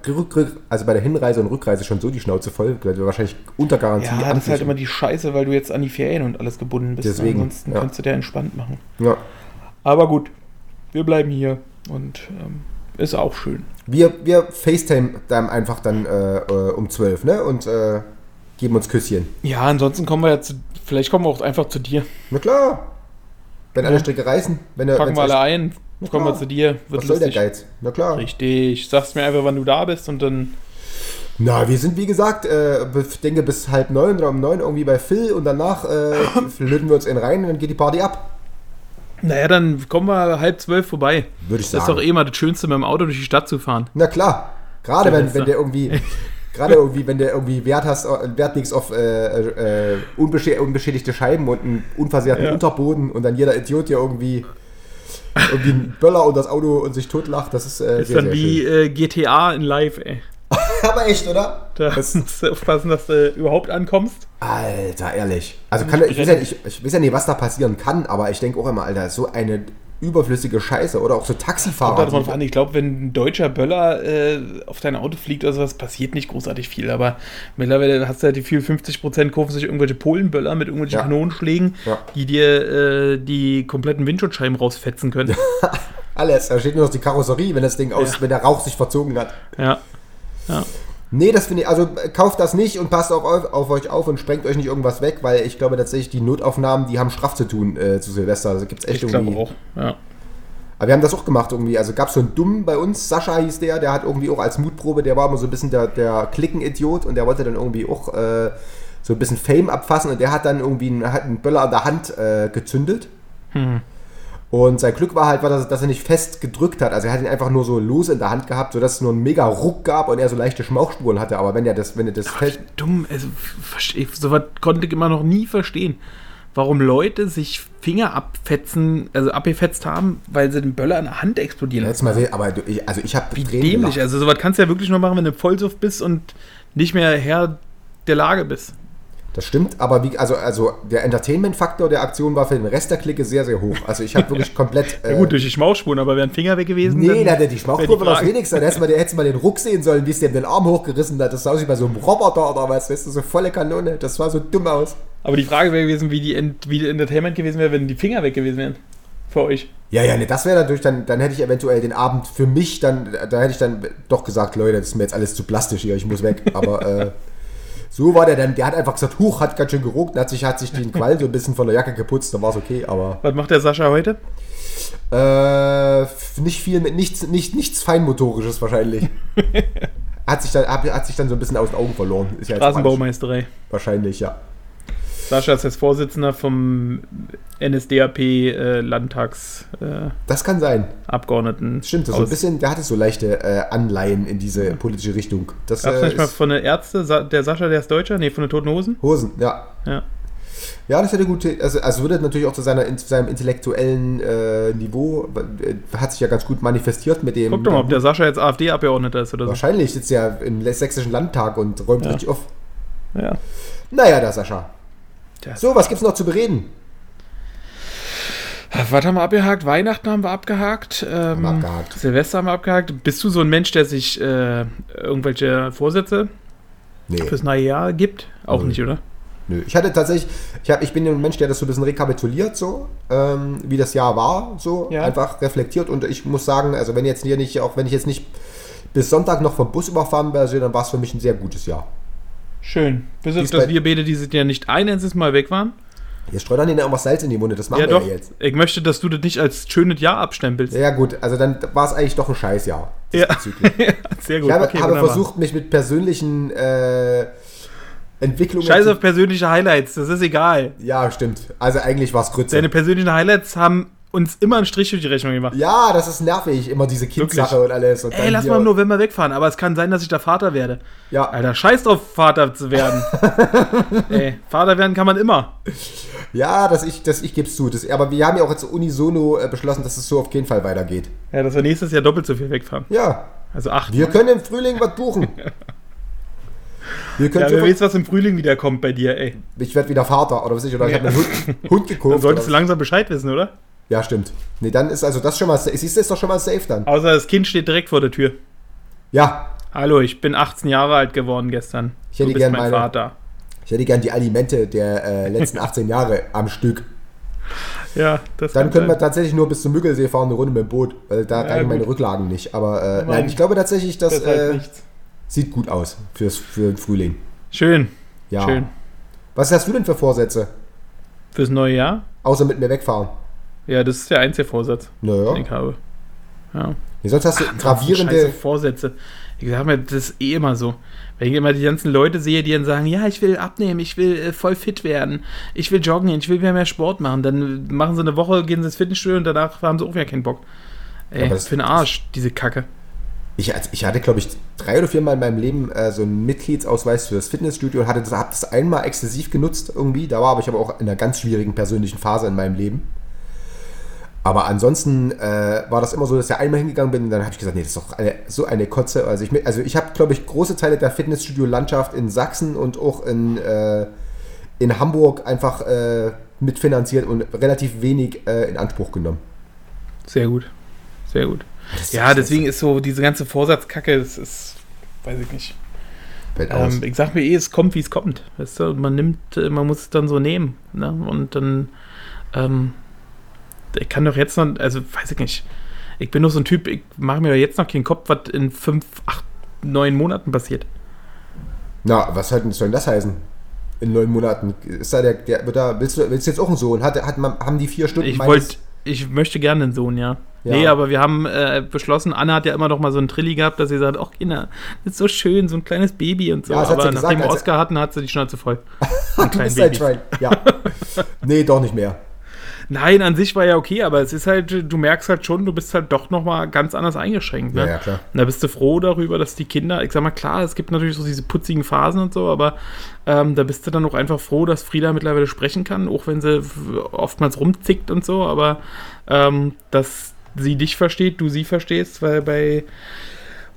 also bei der Hinreise und Rückreise schon so die Schnauze voll, weil wir wahrscheinlich unter Garantie ja, das ist halt immer die Scheiße, weil du jetzt an die Ferien und alles gebunden bist. Deswegen, Ansonsten ja. kannst du dir entspannt machen. ja. Aber gut, wir bleiben hier und ähm, ist auch schön. Wir, wir FaceTime dann einfach dann äh, äh, um 12, ne? Und äh, geben uns Küsschen. Ja, ansonsten kommen wir jetzt, vielleicht kommen wir auch einfach zu dir. Na klar. Wenn alle Stricke reißen, wenn er. Packen wir alle ein, Na kommen wir klar. zu dir, wird Was soll der lustig. Geiz? Na klar. Richtig, sagst mir einfach, wann du da bist und dann Na, wir sind wie gesagt, äh, ich denke bis halb neun oder um neun irgendwie bei Phil und danach äh, löten wir uns in rein und dann geht die Party ab. Naja, dann kommen wir halb zwölf vorbei. Würde ich Das ist sagen. doch eh mal das Schönste, mit dem Auto durch die Stadt zu fahren. Na klar. Gerade wenn, wenn der irgendwie. Gerade irgendwie, wenn der irgendwie Wert hast, äh, Wert legst auf äh, äh, unbeschä unbeschädigte Scheiben und einen unversehrten Ja. Unterboden und dann jeder Idiot hier irgendwie irgendwie einen Böller und das Auto und sich totlacht, das ist, äh, Ist sehr, dann sehr wie äh, GTA in Live, ey. Aber echt, oder? Da Das- musst du aufpassen, dass du überhaupt ankommst. Alter, ehrlich. Also kann, ich, weiß ja, ich, ich weiß ja nicht, was da passieren kann, aber ich denke auch immer, Alter, so eine überflüssige Scheiße oder auch so Kommt Taxifahrer. da drauf die- an. Ich glaube, wenn ein deutscher Böller äh, auf dein Auto fliegt oder sowas, passiert nicht großartig viel. Aber mittlerweile hast du halt die viel 50% kaufen sich irgendwelche Polenböller mit irgendwelchen Ja. Kanonenschlägen, Ja. die dir äh, die kompletten Windschutzscheiben rausfetzen können. Alles, da steht nur noch die Karosserie, wenn das Ding aus, Ja. wenn der Rauch sich verzogen hat. ja. ja. Nee, das finde ich, also äh, kauft das nicht und passt auf, auf, euch auf und sprengt euch nicht irgendwas weg, weil ich glaube tatsächlich, die Notaufnahmen, die haben straff zu tun äh, zu Silvester. Also gibt's echt Ich irgendwie. auch. Ja. Aber wir haben das auch gemacht irgendwie. Also gab es so einen Dummen bei uns, Sascha hieß der, der hat irgendwie auch als Mutprobe, der war immer so ein bisschen der, der Klicken-Idiot und der wollte dann irgendwie auch äh, so ein bisschen Fame abfassen und der hat dann irgendwie einen, hat einen Böller an der Hand äh, gezündet. Hm. Und sein Glück war halt, war, dass, dass er nicht fest gedrückt hat. Also er hat ihn einfach nur so lose in der Hand gehabt, sodass es nur einen mega Ruck gab und er so leichte Schmauchspuren hatte. Aber wenn er das, wenn er das fest. Dumm, also versteh, sowas konnte ich immer noch nie verstehen. Warum Leute sich Finger abfetzen, also abgefetzt haben, weil sie den Böller in der Hand explodieren Jetzt mal sehen, aber ich, also ich habe Wie dämlich. Also sowas kannst du ja wirklich nur machen, wenn du Vollsuff bist und nicht mehr Herr der Lage bist. Das stimmt, aber wie, also, also der Entertainment-Faktor der Aktion war für den Rest der Clique sehr, sehr hoch. Also ich habe wirklich komplett. Ja gut, durch die Schmauchspuren, aber wären Finger weg gewesen. Nee, dann da, die wär Schmauchkurve war das wenigste. Da mal, hättest du mal den Ruck sehen sollen, wie es dem den Arm hochgerissen hat. Das sah aus wie bei so einem Roboter oder was. Weißt du, so volle Kanone. Das sah so dumm aus. Aber die Frage wäre gewesen, wie die, Ent wie die Entertainment gewesen wäre, wenn die Finger weg gewesen wären. Für euch. Ja, ja, nee, das wäre natürlich dann, dann hätte ich eventuell den Abend für mich dann, da hätte ich dann doch gesagt, Leute, das ist mir jetzt alles zu plastisch hier, ich muss weg. Aber äh, so war der dann, der hat einfach gesagt, huch, hat ganz schön geruckt, hat sich, hat sich den Qualm so ein bisschen von der Jacke geputzt, dann war es okay, aber Was macht der Sascha heute? äh, nicht viel, mit nichts, nicht, nichts Feinmotorisches wahrscheinlich. hat, sich dann, hat, hat sich dann so ein bisschen aus den Augen verloren. Ist ja Straßenbaumeisterei. Wahrscheinlich, ja. Sascha ist jetzt Vorsitzender vom NSDAP äh, Landtagsabgeordneten. Das kann sein. Abgeordneten Stimmt, so ein bisschen, der hatte so leichte äh, Anleihen in diese politische Richtung. Das Gab's äh, nicht mal von der Ärzte, Sa- der Sascha, der ist Deutscher? Nee, von den Toten Hosen? Hosen, ja. Ja. Ja, das hätte gut, also, also würde natürlich auch zu, seiner, zu seinem intellektuellen äh, Niveau, äh, hat sich ja ganz gut manifestiert mit dem. Guck doch mal, ob der Sascha jetzt AfD-Abgeordneter ist oder so. Wahrscheinlich sitzt er im sächsischen Landtag und räumt Ja. richtig auf. Ja. Naja, der Sascha. So, was gibt's noch zu bereden? Was haben wir abgehakt? Weihnachten haben wir abgehakt. Ähm, wir abgehakt. Silvester haben wir abgehakt. Bist du so ein Mensch, der sich äh, irgendwelche Vorsätze Nee. fürs neue Jahr gibt? Auch Null. nicht, oder? Nö. Ich hatte tatsächlich, ich, hab, ich bin ein Mensch, der das so ein bisschen rekapituliert, so, ähm, wie das Jahr war, so, Ja. einfach reflektiert und ich muss sagen, also wenn jetzt hier nicht, auch wenn ich jetzt nicht bis Sonntag noch vom Bus überfahren werde, dann war es für mich ein sehr gutes Jahr. Schön. Bis auf, dass wir beide dieses Jahr nicht ein einziges Mal weg waren. Jetzt streut dann denen irgendwas Salz in die Munde, das machen Ja, wir doch. ja jetzt. Ich möchte, dass du das nicht als schönes Jahr abstempelst. Ja gut, also dann war es eigentlich doch ein Scheißjahr. Ja. diesbezüglich. Sehr gut. Ich habe, okay, habe versucht, mich mit persönlichen äh, Entwicklungen Scheiß auf persönliche Highlights, das ist egal. Ja, stimmt. Also eigentlich war es Grütze. Deine persönlichen Highlights haben uns immer einen Strich durch die Rechnung gemacht. Ja, das ist nervig, immer diese Kindsache und alles. Und Ey, lass mal im November wegfahren, aber es kann sein, dass ich da Vater werde. Ja, Alter, scheiß drauf, Vater zu werden. Ey, Vater werden kann man immer. ja das ich, das ich gebe es zu. Das, aber wir haben ja auch jetzt unisono äh, beschlossen, dass es so auf keinen Fall weitergeht. Ja, dass wir nächstes Jahr doppelt so viel wegfahren. Ja, Also acht. wir können im Frühling was buchen. Wir können Ja, wer weiß, was im Frühling wieder kommt bei dir, ey. ich werde wieder Vater oder was ich, oder ich habe einen Hund, Hund gekauft. Dann solltest du langsam Bescheid wissen, oder? Ja, stimmt. Nee, dann ist also das schon mal, sa- siehst du, ist doch schon mal safe dann. Außer das Kind steht direkt vor der Tür. Ja, Hallo, ich bin 18 Jahre alt geworden gestern. Ich hätte du bist gern mein meine- Vater. ich hätte gern die Alimente der äh, letzten 18 Jahre am Stück. Ja, das Dann können wir sein. tatsächlich nur bis zum Müggelsee fahren, eine Runde mit dem Boot, weil da Ja, reichen meine gut. Rücklagen nicht. Aber äh, nein, ich glaube tatsächlich, das Das heißt äh, sieht gut aus fürs, für den Frühling. Schön, Ja. schön. Was hast du denn für Vorsätze? Fürs neue Jahr? Außer mit mir wegfahren. Ja, das ist der einzige Vorsatz, Naja. den ich habe. Ja. Nee, sonst hast du Scheiße, gravierende. Vorsätze. Ich sag mir, das ist eh immer so. Wenn ich immer die ganzen Leute sehe, die dann sagen, ja, ich will abnehmen, ich will äh, voll fit werden, ich will joggen, ich will mehr, mehr Sport machen, dann machen sie eine Woche, gehen sie ins Fitnessstudio und danach haben sie auch wieder keinen Bock. Ey, aber das- für den Arsch, diese Kacke. Ich, ich hatte, glaube ich, drei oder viermal in meinem Leben äh, so einen Mitgliedsausweis für das Fitnessstudio und hatte das, hab das einmal exzessiv genutzt irgendwie. Da war aber ich aber auch in einer ganz schwierigen persönlichen Phase in meinem Leben. Aber ansonsten äh, war das immer so, dass ich einmal hingegangen bin und dann habe ich gesagt, nee, das ist doch eine, so eine Kotze. Also ich, also ich habe, glaube ich, große Teile der Fitnessstudio-Landschaft in Sachsen und auch in, äh, in Hamburg einfach äh, mitfinanziert und relativ wenig äh, in Anspruch genommen. Sehr gut. Sehr gut. Ja, deswegen ist so diese ganze Vorsatzkacke, das ist, weiß ich nicht. Ähm, ich sag mir eh, es kommt, wie es kommt. Weißt du? Man nimmt, äh, man muss es dann so nehmen. Ne? Und dann, ähm, ich kann doch jetzt noch, also weiß ich nicht. Ich bin doch so ein Typ, ich mache mir doch jetzt noch keinen Kopf, was in fünf, acht, neun Monaten passiert. Na, was soll, denn- das heißen? In neun Monaten. Ist da der, der wird da, willst, du, willst jetzt auch einen Sohn? Hat, hat haben die vier Stunden Ich wollte, ich möchte gerne einen Sohn, ja. Ja. Nee, aber wir haben äh, beschlossen, Anna hat ja immer noch mal so einen Trilli gehabt, dass sie sagt, ach Kinder, das ist so schön, so ein kleines Baby und so. Ja, aber nachdem wir Oscar hatten, hat sie die Schnauze voll. Du bist ein Babys. Schwein. Ja. nee, doch nicht mehr. Nein, an sich war ja okay, aber es ist halt, du merkst halt schon, du bist halt doch noch mal ganz anders eingeschränkt. Ne? Ja, ja, klar. Und da bist du froh darüber, dass die Kinder, ich sag mal, klar, es gibt natürlich so diese putzigen Phasen und so, aber ähm, da bist du dann auch einfach froh, dass Frieda mittlerweile sprechen kann, auch wenn sie oftmals rumzickt und so, aber ähm, dass sie dich versteht, du sie verstehst, weil bei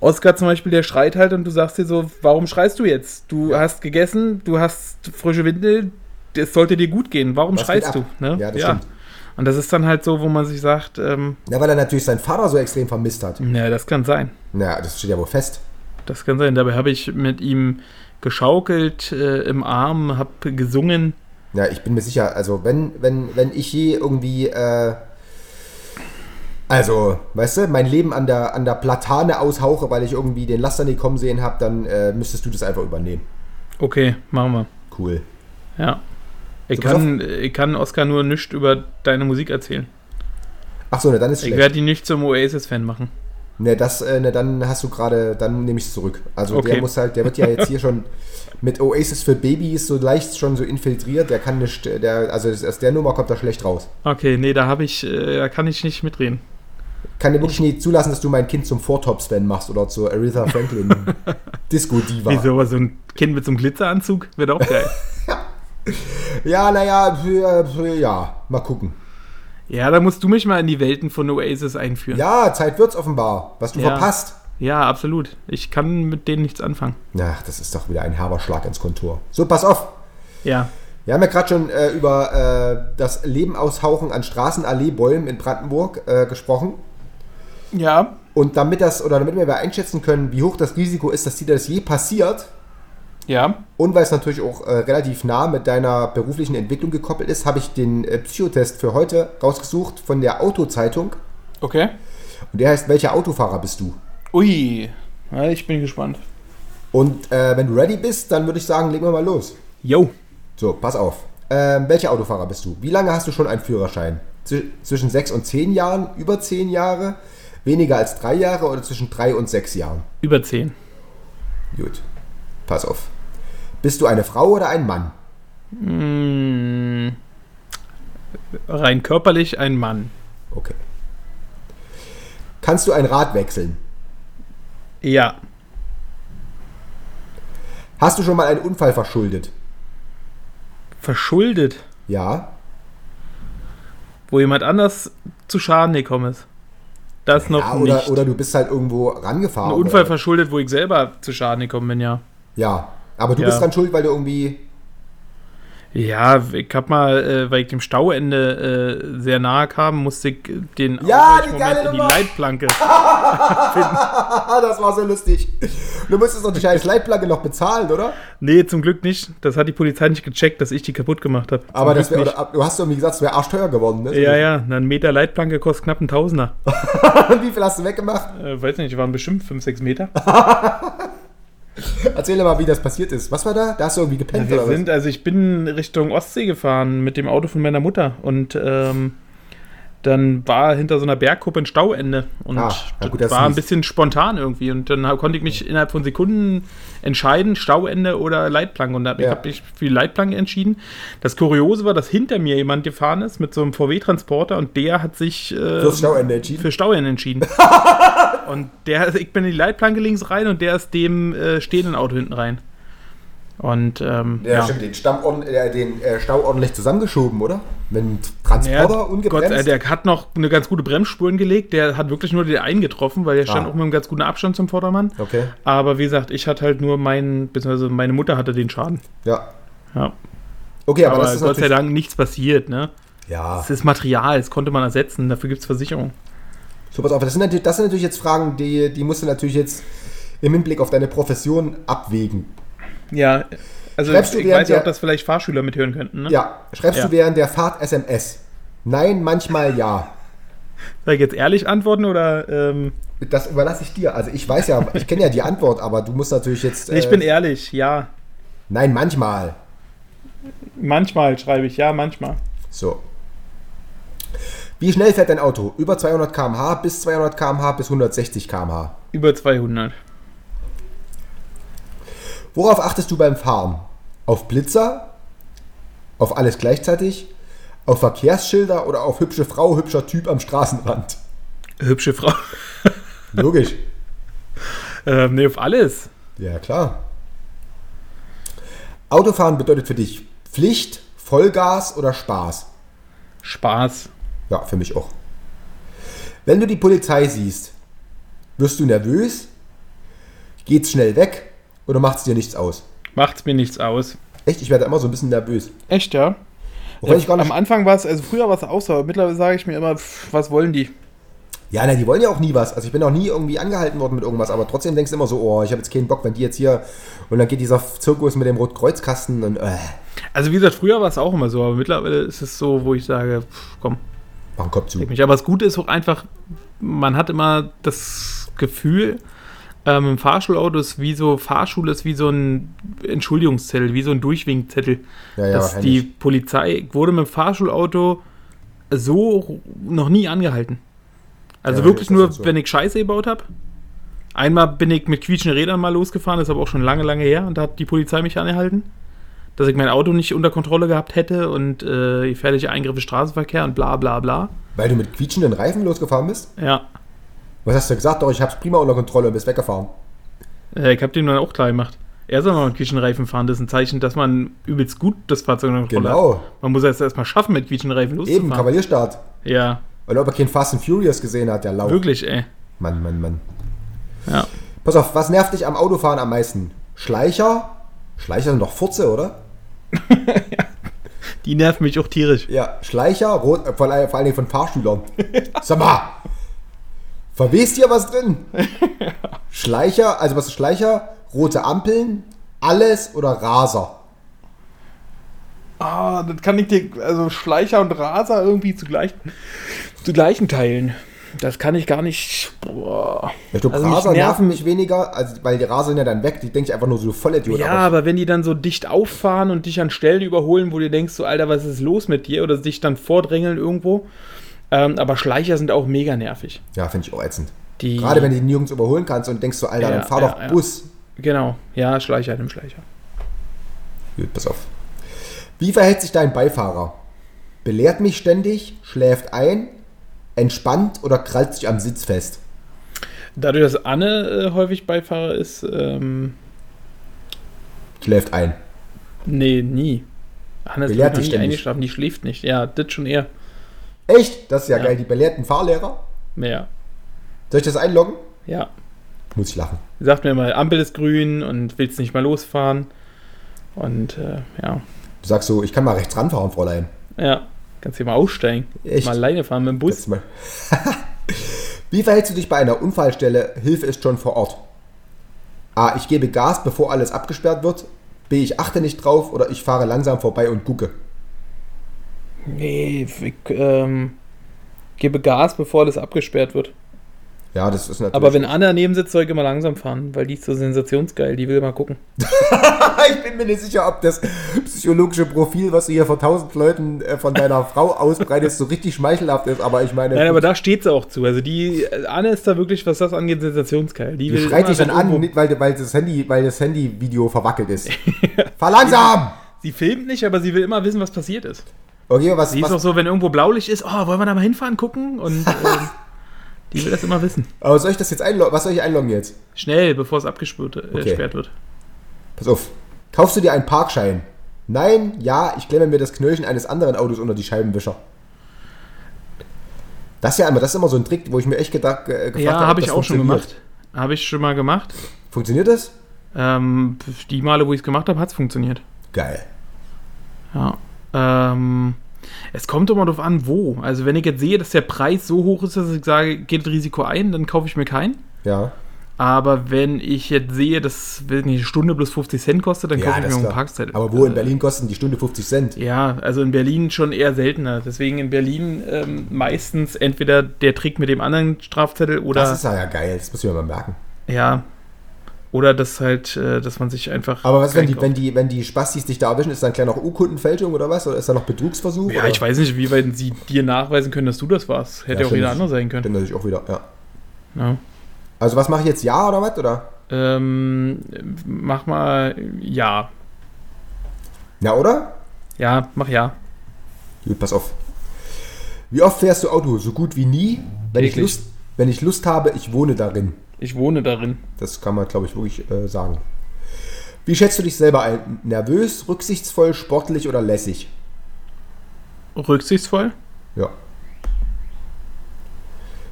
Oscar zum Beispiel, der schreit halt und du sagst dir so, warum schreist du jetzt? Du hast gegessen, du hast frische Windel, es sollte dir gut gehen, warum Was schreist du? Ne? Ja, das stimmt. Und das ist dann halt so, wo man sich sagt, ähm, Ja, weil er natürlich seinen Vater so extrem vermisst hat. ja, das kann sein. Naja, das steht ja wohl fest. Das kann sein. Dabei habe ich mit ihm geschaukelt äh, im Arm, habe gesungen. Ja, ich bin mir sicher, also wenn, wenn, wenn ich je irgendwie, äh, also, weißt du, mein Leben an der, an der Platane aushauche, weil ich irgendwie den Laster nicht kommen sehen habe, dann äh, müsstest du das einfach übernehmen. Okay, machen wir. Cool. Ja. Ich kann, ich kann Oscar nur nichts über deine Musik erzählen. Ach so, ne, dann ist Ich schlecht. werde ihn nicht zum Oasis-Fan machen. Ne, das, äh, ne, dann hast du gerade, dann nehme ich es zurück. Also Okay. der muss halt, der wird ja jetzt hier schon mit Oasis für Babys so leicht schon so infiltriert. Der kann nicht, der, also aus der Nummer kommt er schlecht raus. Okay, nee, da habe ich, äh, da kann ich nicht mitreden. Kann dir wirklich nicht zulassen, dass du mein Kind zum Vortops-Fan machst oder zur Aretha Franklin Disco-Diva. Wieso, aber so ein Kind mit so einem Glitzeranzug wäre doch geil. Ja, naja, für, für, ja, mal gucken. ja, da musst du mich mal in die Welten von Oasis einführen. Ja, Zeit wird's offenbar. Was du Ja. verpasst. ja, absolut. Ich kann mit denen nichts anfangen. Ach, das ist doch wieder ein herber Schlag ins Kontor. So, pass auf. Ja. Wir haben ja gerade schon äh, über äh, das Leben aushauchen an Straßenallee-Bäumen in Brandenburg äh, gesprochen. Ja. Und damit das, oder damit wir einschätzen können, wie hoch das Risiko ist, dass dir das je passiert, Ja. und weil es natürlich auch äh, relativ nah mit deiner beruflichen Entwicklung gekoppelt ist, habe ich den äh, Psychotest für heute rausgesucht von der Autozeitung. Okay. Und der heißt, welcher Autofahrer bist du? Ui. Ja, ich bin gespannt. Und äh, wenn du ready bist, dann würde ich sagen, legen wir mal los. Yo. So, pass auf. Ähm, welcher Autofahrer bist du? Wie lange hast du schon einen Führerschein? Zw zwischen sechs und zehn Jahren, über zehn Jahre, weniger als drei Jahre oder zwischen drei und sechs Jahren? Über 10. Gut. Pass auf. Bist du eine Frau oder ein Mann? Mm, rein körperlich ein Mann. Okay. Kannst du ein Rad wechseln? Ja. Hast du schon mal einen Unfall verschuldet? Verschuldet, Ja. wo jemand anders zu Schaden gekommen ist. Das noch ja oder, nicht. oder du bist halt irgendwo rangefahren. Ein Unfall oder, verschuldet, wo ich selber zu Schaden gekommen bin, ja. Ja. Aber du Ja. bist dran schuld, weil du irgendwie. Ja, ich hab mal, äh, weil ich dem Stauende äh, sehr nahe kam, musste ich den Ja, die geile in die. Leitplanke. Ah, das war so lustig. Du musstest doch die scheiß Leitplanke noch bezahlen, oder? Nee, zum Glück nicht. Das hat die Polizei nicht gecheckt, dass ich die kaputt gemacht habe. Aber das wär, oder, du hast irgendwie gesagt, es wäre arschteuer geworden, ne? Ja, ja, ein Meter Leitplanke kostet knapp einen Tausender. Und wie viel hast du weggemacht? Äh, weiß nicht, waren bestimmt 5, 6 Meter. Erzähl mal, wie das passiert ist. Was war da? Da hast du irgendwie gepennt, Wir oder was? sind, also ich bin Richtung Ostsee gefahren mit dem Auto von meiner Mutter und ähm, dann war hinter so einer Bergkuppe ein Stauende und Ah, na gut, das war ein bisschen spontan irgendwie und dann konnte ich mich innerhalb von Sekunden entscheiden, Stauende oder Leitplanke und da ich Ja. habe mich für die Leitplanke entschieden. Das Kuriose war, dass hinter mir jemand gefahren ist mit so einem VW-Transporter und der hat sich äh, Stauende entschieden. für Stauende entschieden. und der, ich bin in die Leitplanke links rein und der ist dem äh, stehenden Auto hinten rein. Und ähm, Ja, ja. stimmt, den, Stamm, äh, den äh, Stau ordentlich zusammengeschoben, oder? Mit einem Transporter Ja, Gott, ungebremst. äh, der hat noch eine ganz gute Bremsspuren gelegt. Der hat wirklich nur den einen getroffen, weil der stand Ah. auch mit einem ganz guten Abstand zum Vordermann. okay, Aber wie gesagt, ich hatte halt nur meinen, beziehungsweise meine Mutter hatte den Schaden. ja. Ja. Okay, aber, aber das ist Gott sei. Dank nichts passiert, ne? Ja, Es ist Material, das konnte man ersetzen, dafür gibt es Versicherung. so pass auf, das sind, natürlich, das sind natürlich jetzt Fragen, die, die musst du natürlich jetzt im Hinblick auf deine Profession abwägen. Ja, also Schreibst du ich während weiß ja auch, dass vielleicht Fahrschüler mithören könnten, ne? Ja, schreibst Ja. du während der Fahrt SMS? Nein, manchmal ja. Soll ich jetzt ehrlich antworten oder? Ähm, Das überlasse ich dir. Also ich weiß ja, ich kenne ja die Antwort, aber du musst natürlich jetzt... ich äh, bin ehrlich, ja. Nein, manchmal. Manchmal schreibe ich, ja, manchmal. So. Wie schnell fährt dein Auto? Über 200 km/h, bis 200 km/h, bis 160 km/h. Über 200. Worauf achtest du beim Fahren? Auf Blitzer? Auf alles gleichzeitig? Auf Verkehrsschilder oder auf hübsche Frau, hübscher Typ am Straßenrand? Hübsche Frau. Logisch. ähm, nee, auf alles. Ja, klar. Autofahren bedeutet für dich Pflicht, Vollgas oder Spaß? Spaß. Ja, für mich auch. Wenn du die Polizei siehst, wirst du nervös? Geht's schnell weg oder macht's dir nichts aus? Macht's mir nichts aus. Echt, ich werde immer so ein bisschen nervös. Echt, ja? Wobei ich gar nicht, Am Anfang war es, also früher war es auch so, aber mittlerweile sage ich mir immer, pff, was wollen die? ja, na, die wollen ja auch nie was. Also ich bin auch nie irgendwie angehalten worden mit irgendwas, aber trotzdem denkst du immer so, oh, ich habe jetzt keinen Bock, wenn die jetzt hier und dann geht dieser Zirkus mit dem Rotkreuzkasten und äh, Also wie gesagt, früher war es auch immer so, aber mittlerweile ist es so, wo ich sage, pff, komm, mach den Kopf zu. mich. Aber das Gute ist auch einfach, man hat immer das Gefühl, ähm, im Fahrschulauto ist wie so, Fahrschule ist wie so ein Entschuldigungszettel, wie so ein Durchwinkzettel. Ja, ja, dass die. Polizei wurde mit dem Fahrschulauto so noch nie angehalten. Also Ja, wirklich nur, so. wenn ich Scheiße gebaut habe. Einmal bin ich mit quietschenden Rädern mal losgefahren, das ist aber auch schon lange, lange her und da hat die Polizei mich angehalten. Dass ich mein Auto nicht unter Kontrolle gehabt hätte und äh, gefährliche Eingriffe Straßenverkehr und bla bla bla. Weil du mit quietschenden Reifen losgefahren bist? Ja, Was hast du gesagt? Doch, ich hab's prima unter Kontrolle und bist weggefahren. äh, ich habe dem dann auch klar gemacht. Er soll mal mit quietschenden Reifen fahren, das ist ein Zeichen, dass man übelst gut das Fahrzeug unter Kontrolle hat. Genau. Man muss es erst mal schaffen, mit quietschenden Reifen Eben, loszufahren. Kavalierstart. ja, Und ob er kein Fast and Furious gesehen hat, der Lauch. wirklich, ey. Mann, Mann, Mann. Ja. Pass auf, was nervt dich am Autofahren am meisten? Schleicher? Schleicher sind doch Furze, oder? Die nerven mich auch tierisch. Ja, Schleicher, rot, äh, vor, vor allen Dingen von Fahrschülern. Sag mal, verwest hier was drin? Schleicher, also was ist Schleicher? Rote Ampeln, alles oder Raser? Ah, das kann ich dir, also Schleicher und Raser irgendwie zu, gleich, zu gleichen teilen. Das kann ich gar nicht. Boah. Ich glaube, Also Raser nerven- mich weniger, also, weil die Raser sind ja dann weg. Die denke ich einfach nur so voll Idiot. Ja, aber wenn die dann so dicht auffahren und dich an Stellen überholen, wo du denkst, so, Alter, was ist los mit dir? Oder dich dann vordrängeln irgendwo. Ähm, aber Schleicher sind auch mega nervig. ja finde ich auch ätzend. Die, Gerade wenn du die nirgends überholen kannst und denkst so, Alter, Ja, dann fahr ja, doch ja. Bus. Genau, ja, Schleicher im Schleicher. Gut, pass auf. Wie verhält sich dein Beifahrer? Belehrt mich ständig, schläft ein, entspannt oder krallt sich am Sitz fest? Dadurch, dass Anne äh, häufig Beifahrer ist, ähm, Schläft ein. nee, nie. Anne ist ständig. eingeschlafen, die schläft nicht. Ja, das schon eher. Echt? Das ist ja, Ja. geil. Die belehrten Fahrlehrer. Mehr. Soll ich das einloggen? Ja. Muss ich lachen. Sagt mir mal, Ampel ist grün und willst nicht mal losfahren. Und äh, ja. Du sagst so, ich kann mal rechts ranfahren, Fräulein. Ja, kannst hier mal aussteigen. Echt? Mal alleine fahren mit dem Bus. Wie verhältst du dich bei einer Unfallstelle? Hilfe ist schon vor Ort. A. Ich gebe Gas, bevor alles abgesperrt wird. B. Ich achte nicht drauf oder ich fahre langsam vorbei und gucke. Nee, ich ähm, gebe Gas, bevor alles abgesperrt wird. Ja, das ist natürlich. Aber wenn Anne daneben sitzt, soll ich immer langsam fahren, weil die ist so sensationsgeil. Die will mal gucken. ich bin mir nicht sicher, ob das psychologische Profil, was du hier vor tausend Leuten äh, von deiner Frau ausbreitest, so richtig schmeichelhaft ist. Aber ich meine, Nein, aber da steht sie auch zu. Also die äh, Anne ist da wirklich, was das angeht, sensationsgeil. Die, die will schreit dich dann an, nicht, weil, weil das Handy, weil das Handyvideo verwackelt ist. Fahr langsam! Sie filmt nicht, aber sie will immer wissen, was passiert ist. Okay, was, Sie ist auch was, so, wenn irgendwo Blaulicht ist, oh, wollen wir da mal hinfahren, gucken? Und ähm, die will das immer wissen. aber soll ich das jetzt einloggen? Was soll ich einloggen jetzt? Schnell, bevor es abgesperrt äh, Okay. wird. Pass auf. Kaufst du dir einen Parkschein? Nein, ja, ich klemme mir das Knöllchen eines anderen Autos unter die Scheibenwischer. Das ist ja immer, das ist immer so ein Trick, wo ich mir echt gedacht, äh, gefragt Ja, ob habe ich auch schon gemacht. Habe ich schon mal gemacht. Funktioniert das? Ähm, die Male, wo ich es gemacht habe, hat es funktioniert. Geil. Ja. Ähm, es kommt immer darauf an, wo. Also wenn ich jetzt sehe, dass der Preis so hoch ist, dass ich sage, geht das Risiko ein, dann kaufe ich mir keinen. Ja. Aber wenn ich jetzt sehe, dass wenn die Stunde plus 50 Cent kostet, dann kaufe ich mir einen. Parkzettel. Aber wo in Äh, Berlin kosten die Stunde 50 Cent? Ja, also in Berlin schon eher seltener. Deswegen in Berlin ähm, meistens entweder der Trick mit dem anderen Strafzettel oder Das ist ja geil, das muss ich mir mal merken. ja. Oder das halt, äh, dass man sich einfach. Aber was, wenn die, wenn die, wenn die Spastis dich da erwischen, ist dann gleich noch Urkundenfälschung oder was? Oder ist da noch Betrugsversuch? Ja, oder? ich weiß nicht, wie weit sie dir nachweisen können, dass du das warst. Hätte Ja, auch jeder andere sein können. Stimmt natürlich auch wieder, ja. Ja. Also was mache ich jetzt, ja oder was? Oder? Ähm, mach mal ja. Ja, oder? Ja, mach ja. Gut, pass auf. Wie oft fährst du Auto? So gut wie nie. Wenn ich. Lust, wenn ich Lust habe, ich wohne darin. Ich wohne darin. Das kann man, glaube ich, wirklich äh, sagen. Wie schätzt du dich selber ein? Nervös, rücksichtsvoll, sportlich oder lässig? Rücksichtsvoll? Ja.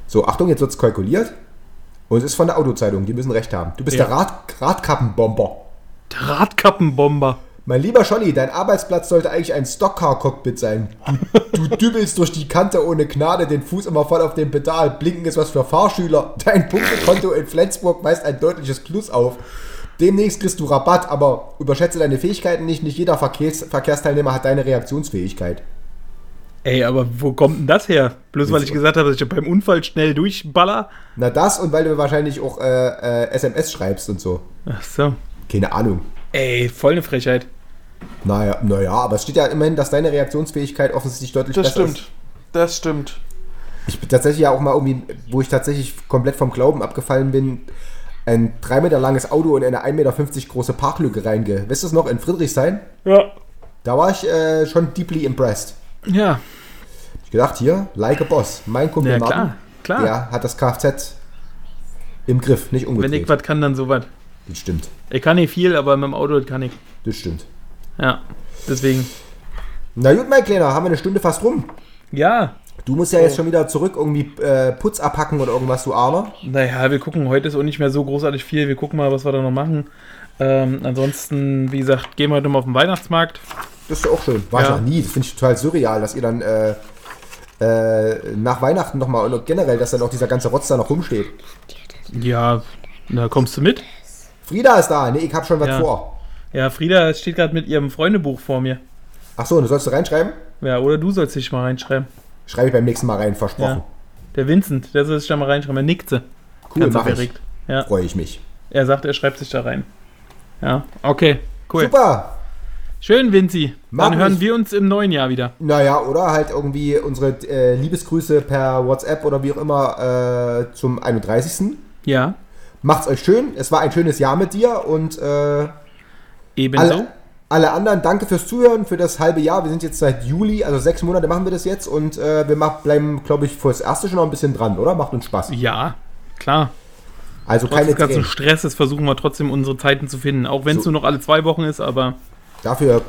So, Achtung, jetzt wird es kalkuliert. Und es ist von der Autozeitung, die müssen recht haben. Du bist Ja. der Rad Radkappenbomber. Der Radkappenbomber. Mein lieber Scholli, dein Arbeitsplatz sollte eigentlich ein Stockcar-Cockpit sein. Du, du dübelst durch die Kante ohne Gnade, den Fuß immer voll auf dem Pedal. Blinken ist was für Fahrschüler. Dein Punktekonto in Flensburg weist ein deutliches Plus auf. Demnächst kriegst du Rabatt, aber überschätze deine Fähigkeiten nicht. Nicht jeder Verkehrs Verkehrsteilnehmer hat deine Reaktionsfähigkeit. Ey, aber wo kommt denn das her? Bloß weil ich gesagt habe, dass ich beim Unfall schnell durchballer? Na das und weil du wahrscheinlich auch äh, äh, SMS schreibst und so. Ach so. Keine Ahnung. Ey, voll eine Frechheit. Naja, naja, aber es steht ja immerhin, dass deine Reaktionsfähigkeit offensichtlich deutlich besser ist. Das stimmt. Ich bin tatsächlich ja auch mal irgendwie, wo ich tatsächlich komplett vom Glauben abgefallen bin, ein 3 Meter langes Auto in eine 1,50 Meter große Parklücke reinge. Weißt du es noch, in Friedrichshain? Ja. Da war ich äh, schon deeply impressed. Ja. Ich gedacht, hier, like a boss. Mein Kumpel Ja, Martin, klar. Klar. der hat das Kfz im Griff, nicht Wenn umgedreht. ich was kann, dann so was. das stimmt, Ich kann nicht viel, aber mit dem Auto kann ich. das stimmt. Ja. Deswegen. Na gut, mein Kleiner, haben wir eine Stunde fast rum. Ja. Du musst ja jetzt schon wieder zurück irgendwie äh, Putz abhacken oder irgendwas, du Armer. Naja, wir gucken, heute ist auch nicht mehr so großartig viel. Wir gucken mal, was wir da noch machen. Ähm, ansonsten, wie gesagt, gehen wir heute mal auf den Weihnachtsmarkt. Das ist ja auch schön. War ich Ja. noch nie. Das finde ich total surreal, dass ihr dann äh, äh, nach Weihnachten nochmal und generell, dass dann auch dieser ganze Rotz da noch rumsteht. Ja, na, kommst du mit? Frieda ist da. Nee, ich hab schon was Ja. vor. Ja, Frieda steht gerade mit ihrem Freundebuch vor mir. Ach so, und du sollst du reinschreiben? Ja, oder du sollst dich mal reinschreiben. Schreibe ich beim nächsten Mal rein, versprochen. Der Vincent, der soll sich da mal reinschreiben. Er nickte. Cool, Ganz mach ich. aufgeregt. Ja, Freue ich mich. er sagt, er schreibt sich da rein. Ja, okay, cool. Super. Schön, Vinci. Mag Dann hören mich. wir uns im neuen Jahr wieder. Naja, oder halt irgendwie unsere äh, Liebesgrüße per WhatsApp oder wie auch immer äh, zum 31. Ja, Macht's euch schön. Es war ein schönes Jahr mit dir und äh, ebenso. alle, alle anderen, danke fürs Zuhören, für das halbe Jahr. Wir sind jetzt seit Juli, also sechs Monate machen wir das jetzt und äh, wir mach, bleiben, glaube ich, fürs Erste schon noch ein bisschen dran, oder? Macht uns Spaß. Ja, klar. Also Trotz keine des ganzen. Stresses versuchen wir trotzdem unsere Zeiten zu finden. Auch wenn es So. nur noch alle zwei Wochen ist, aber Dafür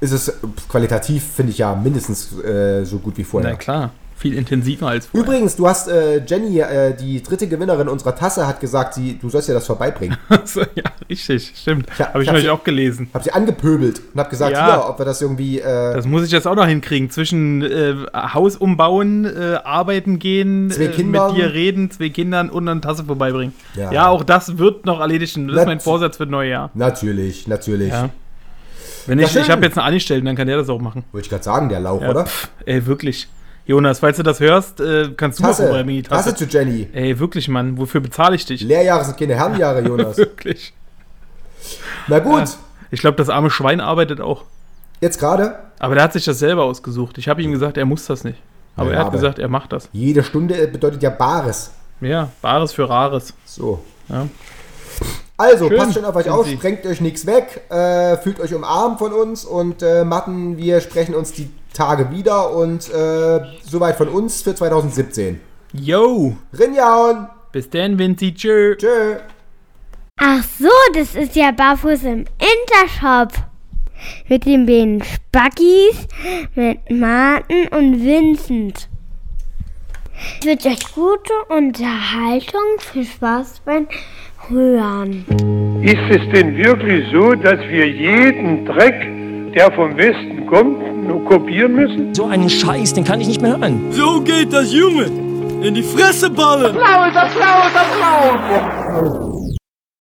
ist es qualitativ, finde ich ja mindestens äh, so gut wie vorher. na klar, viel intensiver als vorher. Übrigens, du hast äh, Jenny, äh, die dritte Gewinnerin unserer Tasse, hat gesagt, sie, du sollst ja das vorbeibringen. So, ja, richtig, stimmt. Ich hab- Habe ich ich hab sie- auch gelesen. Hab sie angepöbelt und hab gesagt, Ja. hier, ob wir das irgendwie. Äh, Das muss ich jetzt auch noch hinkriegen. Zwischen äh, Haus umbauen, äh, arbeiten gehen, äh, mit dir reden, zwei Kindern und eine Tasse vorbeibringen. Ja. Ja, auch das wird noch erledigt. Das ist Nat- mein Vorsatz für das neue Jahr. natürlich, natürlich. Ja. Wenn Ja, ich, ich habe jetzt einen Angestellten, dann kann der das auch machen. Wollte ich gerade sagen, der Lauch, Ja, oder? pff, ey, wirklich. Jonas, falls du das hörst, äh, kannst du mal Tasse, vorbeibringen, die Tasse. Tasse zu Jenny. Ey, wirklich, Mann. Wofür bezahle ich dich? Lehrjahre sind keine Herrenjahre, Jonas. wirklich. Na gut, Ja. Ich glaube, das arme Schwein arbeitet auch. jetzt gerade. Aber der hat sich das selber ausgesucht. Ich habe ihm gesagt, er muss das nicht. Aber Ja, er hat aber- gesagt, er macht das. Jede Stunde bedeutet ja Bares. Ja, Bares für Rares. So. Ja. Also, Schön, passt schon auf euch auf, sprengt euch nichts weg, äh, fühlt euch umarmt von uns und äh, Matten, wir sprechen uns die Tage wieder und äh, soweit von uns für 2017. Yo, Rinjaun! bis dann, Vinci. Tschö. Tschö! Ach so, das ist ja barfuß im Intershop. Mit den beiden Spackis, mit Martin und Vincent. Ich wünsche euch gute Unterhaltung, viel Spaß beim Hören. Ist es denn wirklich so, dass wir jeden Dreck, der vom Westen kommt, nur kopieren müssen? So einen Scheiß, den kann ich nicht mehr hören. So geht das, Junge. In die Fresse ballen. Applaus, Applaus, Applaus!